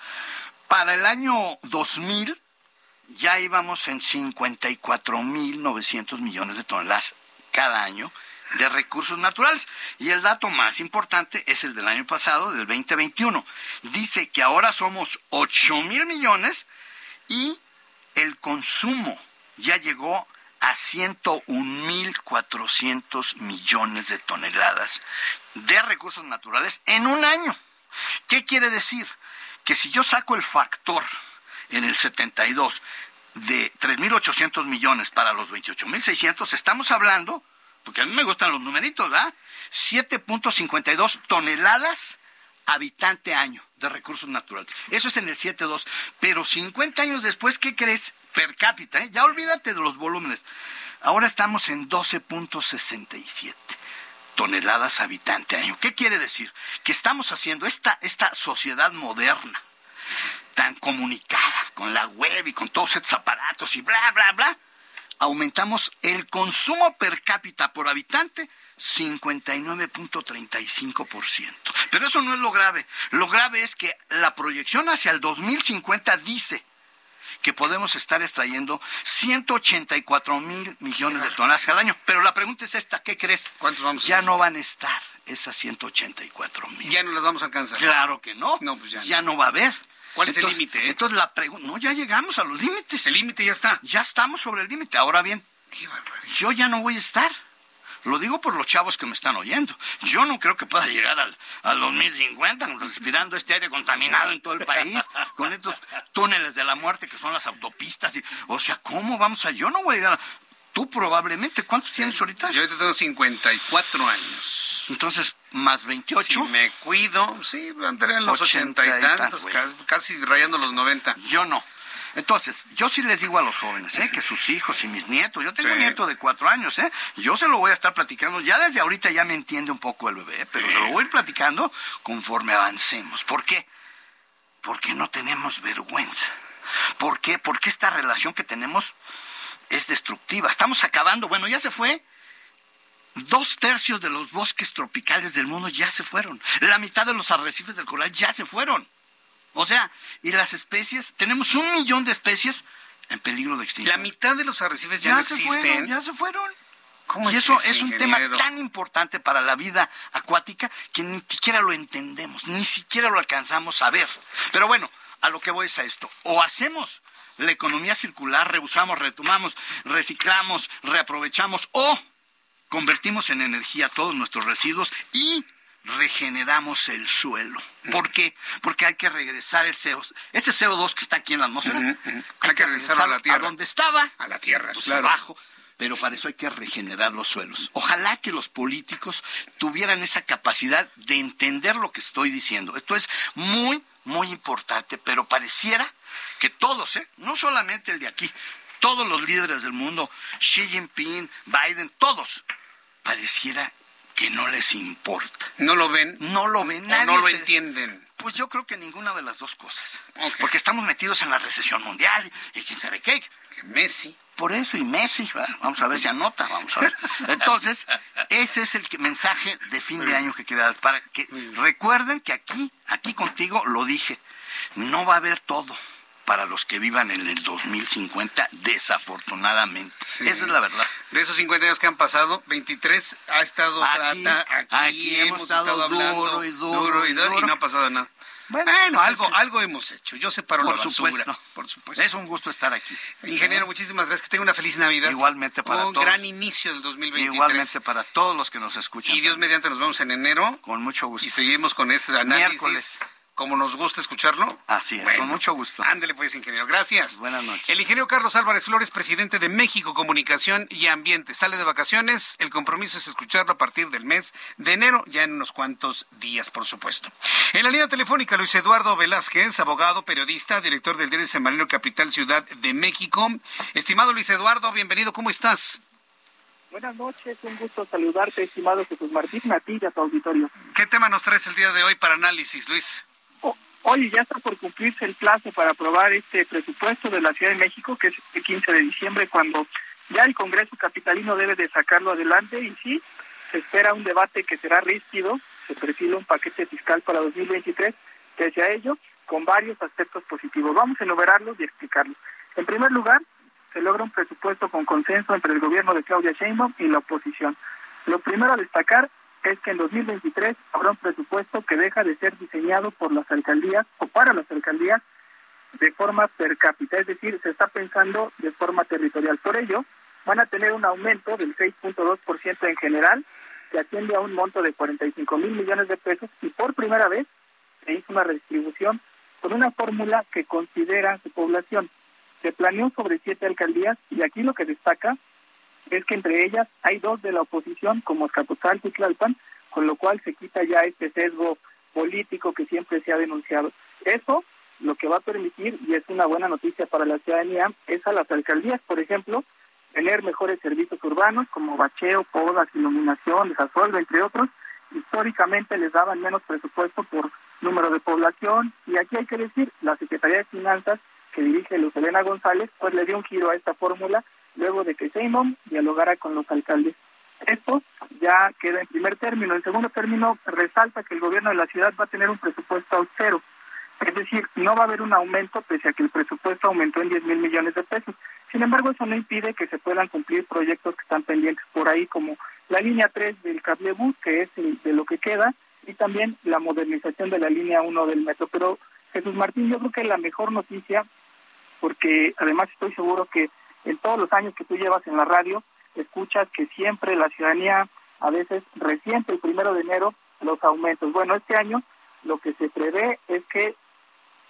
Para el año 2000 ya íbamos en 54.900 millones de toneladas cada año de recursos naturales. Y el dato más importante es el del año pasado, del 2021. Dice que ahora somos 8 mil millones y el consumo ya llegó a 101.400 millones de toneladas de recursos naturales en un año. ¿Qué quiere decir? Que si yo saco el factor en el 72 de 3.800 millones para los 28.600, estamos hablando, porque a mí me gustan los numeritos, ¿verdad? 7.52 toneladas habitante año de recursos naturales. Eso es en el 7.2. Pero 50 años después, ¿qué crees? Per cápita, ¿eh? ya olvídate de los volúmenes. Ahora estamos en 12.67 toneladas habitante año. ¿Qué quiere decir? Que estamos haciendo esta, esta sociedad moderna, tan comunicada, con la web y con todos estos aparatos y bla, bla, bla, aumentamos el consumo per cápita por habitante 59.35%. Pero eso no es lo grave. Lo grave es que la proyección hacia el 2050 dice que podemos estar extrayendo 184 mil millones de toneladas al año. Pero la pregunta es esta, ¿qué crees? ¿Cuántos vamos a Ya no van a estar esas 184 mil. Ya no las vamos a alcanzar. Claro que no. No, pues ya ya no va a haber. ¿Cuál es el límite, eh? Entonces la pregunta, no, ya llegamos a los límites. El límite ya está. Ya estamos sobre el límite. Ahora bien, yo ya no voy a estar. Lo digo por los chavos que me están oyendo. Yo no creo que pueda llegar al, al 2050 respirando este aire contaminado en todo el país, con estos túneles de la muerte que son las autopistas. Y, o sea, ¿cómo vamos a...? Yo no voy a llegar a... Tú probablemente, ¿cuántos tienes ahorita? Yo ahorita tengo 54 años. Entonces, más 28. Si me cuido, sí, andaré en los 80 y tantos, casi, casi rayando los 90. Yo no. Entonces, yo sí les digo a los jóvenes, ¿eh? que sus hijos y mis nietos, yo tengo un nieto de cuatro años, ¿eh? yo se lo voy a estar platicando, ya desde ahorita ya me entiende un poco el bebé, pero se lo voy a ir platicando conforme avancemos. ¿Por qué? Porque no tenemos vergüenza. ¿Por qué? Porque esta relación que tenemos es destructiva. Estamos acabando, bueno, ya se fue. Dos tercios de los bosques tropicales del mundo ya se fueron. La mitad de los arrecifes del coral ya se fueron. O sea, y las especies, tenemos un millón de especies en peligro de extinción. La mitad de los arrecifes ya, no se existen. Fueron, ya se fueron. ¿Cómo y es eso eso, es un tema tan importante para la vida acuática que ni siquiera lo entendemos, ni siquiera lo alcanzamos a ver. Pero bueno, a lo que voy es a esto. O hacemos la economía circular, reusamos, retomamos, reciclamos, reaprovechamos, o convertimos en energía todos nuestros residuos y regeneramos el suelo. ¿Por qué? Porque hay que regresar el CO, ese CO2 que está aquí en la atmósfera, Hay que regresarlo a la tierra. donde estaba, A la tierra, pues claro. abajo. Pero para eso hay que regenerar los suelos. Ojalá que los políticos tuvieran esa capacidad de entender lo que estoy diciendo. Esto es muy, muy importante, pero pareciera que todos, ¿eh? no solamente el de aquí, todos los líderes del mundo, Xi Jinping, Biden, todos, pareciera que no les importa. ¿No lo ven? No lo ven, ¿O nadie no lo se- entienden? Pues yo creo que ninguna de las dos cosas. Porque estamos metidos en la recesión mundial y quién sabe qué. Que Messi. Por eso, y Messi, ¿verdad? vamos a ver si anota, vamos a ver. Entonces, ese es el mensaje de fin de año que quiero dar. Para que recuerden que aquí, aquí contigo lo dije, no va a haber todo para los que vivan en el 2050, desafortunadamente. Esa es la verdad. De esos 50 años que han pasado, 23 ha estado Aquí, trata- aquí, aquí hemos estado hablando duro y duro y, y duro, y duro. no ha pasado nada. Bueno, Bueno, pues algo, algo hemos hecho. Yo separo Por la basura. supuesto. Por supuesto. Es un gusto estar aquí. Ingeniero, muchísimas gracias. Que tenga una feliz Navidad. Igualmente para Un todos. gran inicio del 2023. Igualmente para todos los que nos escuchan. Y Dios mediante nos vemos en enero. Con mucho gusto. Y seguimos con este análisis. Miércoles. Como nos gusta escucharlo. Así es, Bueno. con mucho gusto. Ándele pues, ingeniero. Gracias. Buenas noches. El ingeniero Carlos Álvarez Flores, presidente de México Comunicación y Ambiente, sale de vacaciones. El compromiso es escucharlo a partir del mes de enero, ya en unos cuantos días, por supuesto. En la línea telefónica, Luis Eduardo Velázquez, abogado, periodista, director del diario Semanario Capital Ciudad de México. Estimado Luis Eduardo, bienvenido. ¿Cómo estás? Buenas noches, un gusto saludarte, estimado Jesús Martín, a ti y a tu auditorio. ¿Qué tema nos traes el día de hoy para análisis, Luis? Hoy ya está por cumplirse el plazo para aprobar este presupuesto de la Ciudad de México, que es el 15 de diciembre, cuando ya el Congreso Capitalino debe de sacarlo adelante y sí, se espera un debate que será rígido, se perfila un paquete fiscal para 2023, pese a ello, con varios aspectos positivos. Vamos a enumerarlos y explicarlos. En primer lugar, se logra un presupuesto con consenso entre el gobierno de Claudia Sheinbaum y la oposición. Lo primero a destacar es que en 2023 habrá un presupuesto que deja de ser diseñado por las alcaldías o para las alcaldías de forma per cápita, es decir, se está pensando de forma territorial. Por ello, van a tener un aumento del 6.2% en general, que atiende a un monto de 45 mil millones de pesos y por primera vez se hizo una redistribución con una fórmula que considera su población. Se planeó sobre siete alcaldías y aquí lo que destaca es que entre ellas hay dos de la oposición, como Azcapotzalco y Tlalpan, con lo cual se quita ya este sesgo político que siempre se ha denunciado. Eso lo que va a permitir, y es una buena noticia para la ciudadanía, es a las alcaldías, por ejemplo, tener mejores servicios urbanos como bacheo, podas, iluminación, desasueldo, entre otros. Históricamente les daban menos presupuesto por número de población y aquí hay que decir, la Secretaría de Finanzas que dirige Luz Elena González, pues le dio un giro a esta fórmula luego de que Seymour dialogara con los alcaldes. Esto ya queda en primer término. En segundo término, resalta que el gobierno de la ciudad va a tener un presupuesto austero. Es decir, no va a haber un aumento pese a que el presupuesto aumentó en 10 mil millones de pesos. Sin embargo, eso no impide que se puedan cumplir proyectos que están pendientes por ahí, como la línea 3 del cablebús, que es el de lo que queda, y también la modernización de la línea 1 del metro. Pero, Jesús Martín, yo creo que la mejor noticia, porque además estoy seguro que en todos los años que tú llevas en la radio, escuchas que siempre la ciudadanía a veces resiente el primero de enero los aumentos. Bueno, este año lo que se prevé es que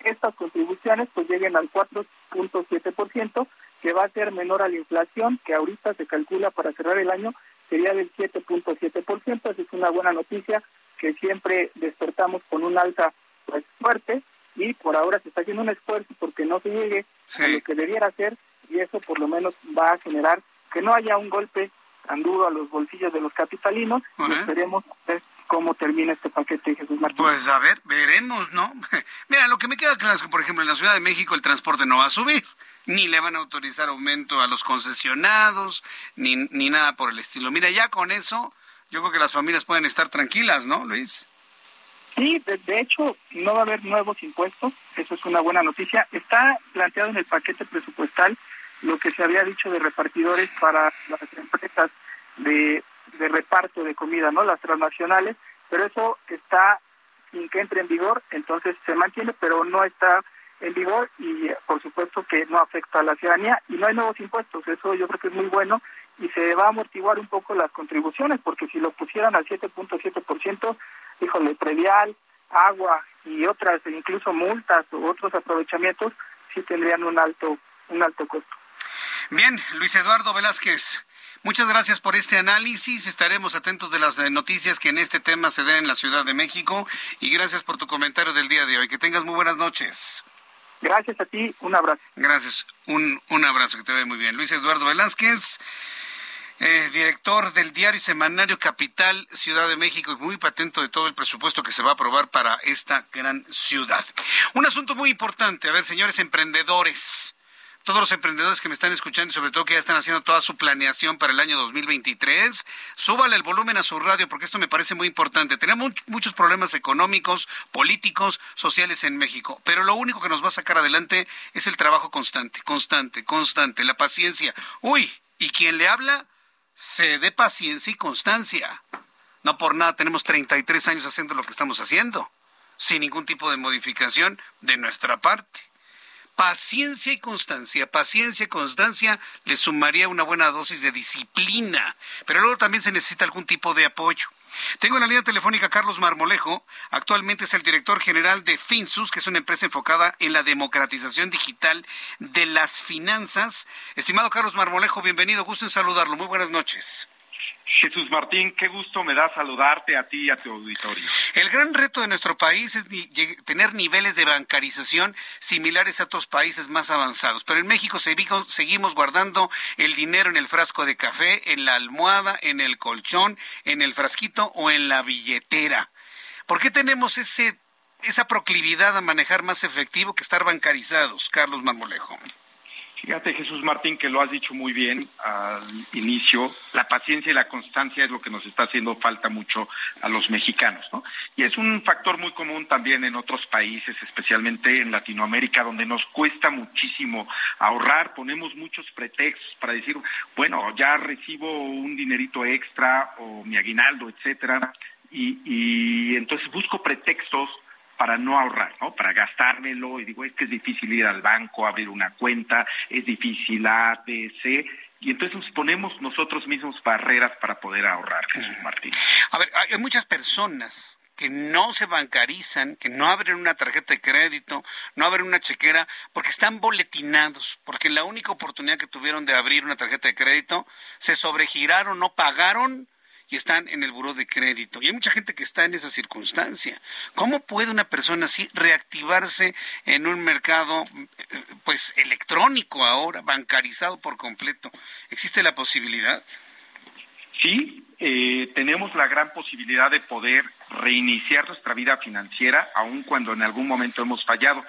estas contribuciones pues lleguen al 4.7%, que va a ser menor a la inflación, que ahorita se calcula para cerrar el año sería del 7.7%, esa es una buena noticia que siempre despertamos con un alta pues, fuerte y por ahora se está haciendo un esfuerzo porque no se llegue a lo que debiera ser y eso por lo menos va a generar que no haya un golpe tan duro a los bolsillos de los capitalinos y esperemos ver cómo termina este paquete, Jesús Martín. Pues a ver, veremos, ¿no? Mira, lo que me queda claro es que, por ejemplo, en la Ciudad de México el transporte no va a subir, ni le van a autorizar aumento a los concesionados, ni, ni nada por el estilo. Mira, ya con eso, yo creo que las familias pueden estar tranquilas, ¿no, Luis? Sí, de, hecho, no va a haber nuevos impuestos, eso es una buena noticia. Está planteado en el paquete presupuestal lo que se había dicho de repartidores para las empresas de, de reparto de comida, ¿no? Las transnacionales, pero eso está sin que entre en vigor, entonces se mantiene, pero no está en vigor y por supuesto que no afecta a la ciudadanía y no hay nuevos impuestos, eso yo creo que es muy bueno y se va a amortiguar un poco las contribuciones, porque si lo pusieran al 7.7%, híjole, predial, agua y otras, incluso multas u otros aprovechamientos, sí tendrían un alto, un alto costo. Bien, Luis Eduardo Velázquez. Muchas gracias por este análisis. Estaremos atentos de las eh, noticias que en este tema se den en la Ciudad de México. Y gracias por tu comentario del día de hoy. Que tengas muy buenas noches. Gracias a ti. Un abrazo. Gracias. Un, un abrazo. Que te vea muy bien. Luis Eduardo Velázquez. Eh, director del diario semanario Capital Ciudad de México y muy patento de todo el presupuesto que se va a aprobar para esta gran ciudad. Un asunto muy importante, a ver, señores emprendedores, todos los emprendedores que me están escuchando y sobre todo que ya están haciendo toda su planeación para el año 2023, súbale el volumen a su radio porque esto me parece muy importante. Tenemos muchos problemas económicos, políticos, sociales en México, pero lo único que nos va a sacar adelante es el trabajo constante, constante, constante, la paciencia. Uy, ¿y quién le habla? se dé paciencia y constancia. No por nada tenemos 33 años haciendo lo que estamos haciendo, sin ningún tipo de modificación de nuestra parte. Paciencia y constancia, paciencia y constancia le sumaría una buena dosis de disciplina, pero luego también se necesita algún tipo de apoyo. Tengo en la línea telefónica Carlos Marmolejo, actualmente es el director general de Finsus, que es una empresa enfocada en la democratización digital de las finanzas. Estimado Carlos Marmolejo, bienvenido, gusto en saludarlo. Muy buenas noches. Jesús Martín, qué gusto me da saludarte a ti y a tu auditorio. El gran reto de nuestro país es tener niveles de bancarización similares a otros países más avanzados, pero en México seguimos guardando el dinero en el frasco de café, en la almohada, en el colchón, en el frasquito o en la billetera. ¿Por qué tenemos ese, esa proclividad a manejar más efectivo que estar bancarizados, Carlos Marmolejo? Fíjate, Jesús Martín, que lo has dicho muy bien al inicio, la paciencia y la constancia es lo que nos está haciendo falta mucho a los mexicanos, ¿no? Y es un factor muy común también en otros países, especialmente en Latinoamérica, donde nos cuesta muchísimo ahorrar, ponemos muchos pretextos para decir, bueno, ya recibo un dinerito extra o mi aguinaldo, etcétera, y, y entonces busco pretextos para no ahorrar, ¿no? Para gastármelo y digo, es que es difícil ir al banco, abrir una cuenta, es difícil A, B, C, y entonces nos ponemos nosotros mismos barreras para poder ahorrar, Jesús Martín. A ver, hay muchas personas que no se bancarizan, que no abren una tarjeta de crédito, no abren una chequera, porque están boletinados, porque la única oportunidad que tuvieron de abrir una tarjeta de crédito, se sobregiraron, no pagaron y están en el buró de crédito. Y hay mucha gente que está en esa circunstancia. ¿Cómo puede una persona así reactivarse en un mercado pues electrónico ahora, bancarizado por completo? ¿Existe la posibilidad? Sí, eh, tenemos la gran posibilidad de poder reiniciar nuestra vida financiera, aun cuando en algún momento hemos fallado.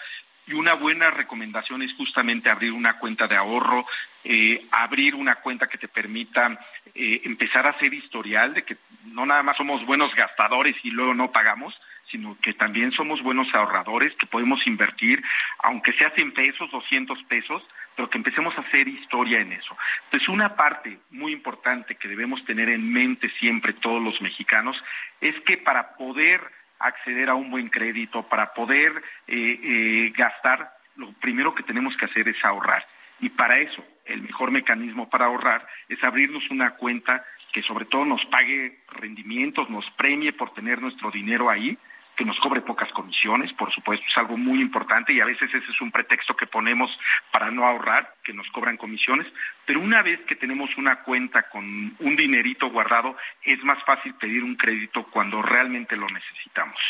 Y una buena recomendación es justamente abrir una cuenta de ahorro, eh, abrir una cuenta que te permita eh, empezar a hacer historial de que no nada más somos buenos gastadores y luego no pagamos, sino que también somos buenos ahorradores, que podemos invertir, aunque sea 100 pesos, 200 pesos, pero que empecemos a hacer historia en eso. Entonces, una parte muy importante que debemos tener en mente siempre todos los mexicanos es que para poder acceder a un buen crédito, para poder eh, eh, gastar, lo primero que tenemos que hacer es ahorrar. Y para eso, el mejor mecanismo para ahorrar es abrirnos una cuenta que sobre todo nos pague rendimientos, nos premie por tener nuestro dinero ahí que nos cobre pocas comisiones, por supuesto, es algo muy importante y a veces ese es un pretexto que ponemos para no ahorrar, que nos cobran comisiones, pero una vez que tenemos una cuenta con un dinerito guardado, es más fácil pedir un crédito cuando realmente lo necesitamos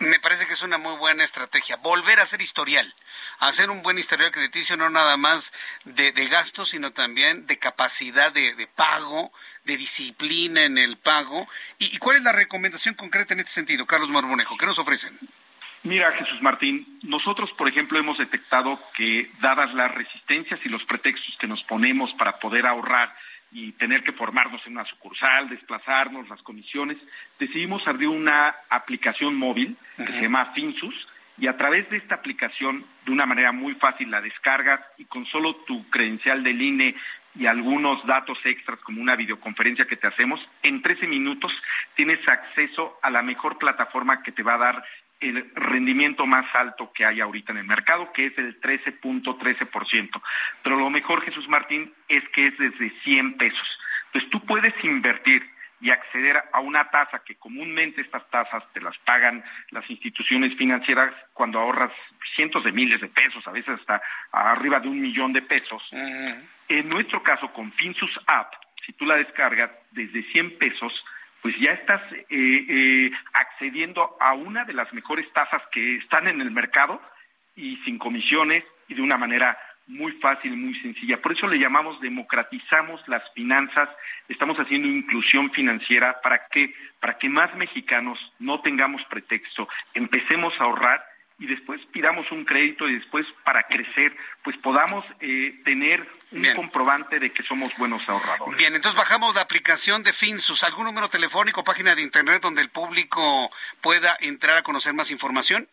me parece que es una muy buena estrategia. Volver a hacer historial, hacer un buen historial crediticio, no nada más de, gastos, sino también de capacidad de, pago, de disciplina en el pago. ¿Y, cuál es la recomendación concreta en este sentido, Carlos Marmonejo? ¿Qué nos ofrecen? Mira, Jesús Martín, nosotros, por ejemplo, hemos detectado que, dadas las resistencias y los pretextos que nos ponemos para poder ahorrar, y tener que formarnos en una sucursal, desplazarnos, las comisiones, decidimos abrir una aplicación móvil que se llama Finsus y a través de esta aplicación, de una manera muy fácil, la descargas y con solo tu credencial del INE y algunos datos extras como una videoconferencia que te hacemos, en 13 minutos tienes acceso a la mejor plataforma que te va a dar el rendimiento más alto que hay ahorita en el mercado, que es el 13.13%. Pero lo mejor, Jesús Martín, es que es desde 100 pesos. Entonces tú puedes invertir y acceder a una tasa que comúnmente estas tasas te las pagan las instituciones financieras cuando ahorras cientos de miles de pesos, a veces hasta arriba de un millón de pesos. En nuestro caso, con Finsus App, si tú la descargas desde 100 pesos, pues ya estás eh, eh, accediendo a una de las mejores tasas que están en el mercado y sin comisiones y de una manera muy fácil, muy sencilla. Por eso le llamamos democratizamos las finanzas, estamos haciendo inclusión financiera. Para que para que más mexicanos no tengamos pretexto, empecemos a ahorrar y después pidamos un crédito y después para crecer, pues podamos eh, tener un comprobante de que somos buenos ahorradores. Bien, entonces bajamos la aplicación de Finsus. ¿Algún número telefónico, página de internet donde el público pueda entrar a conocer más información?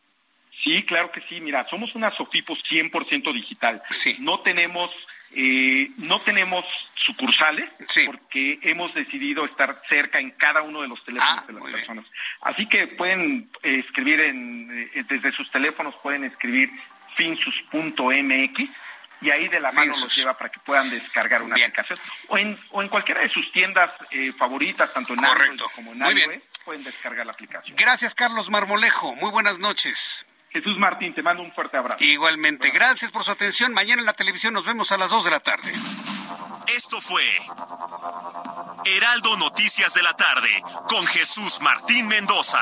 Sí, claro que sí. Mira, somos una Sofipo 100% digital. Sí. No tenemos eh, no tenemos sucursales porque hemos decidido estar cerca en cada uno de los teléfonos ah, de las personas. Así que pueden eh, escribir en, eh, desde sus teléfonos, pueden escribir finsus.mx y ahí de la mano los lleva para que puedan descargar una aplicación. O en, o en cualquiera de sus tiendas favoritas, tanto en Android como en iOS, pueden descargar la aplicación. Gracias, Carlos Marmolejo. Muy buenas noches. Jesús Martín, te mando un fuerte abrazo. Igualmente, gracias por su atención. Mañana en la televisión nos vemos a las 2 de la tarde. Esto fue Heraldo Noticias de la tarde con Jesús Martín Mendoza.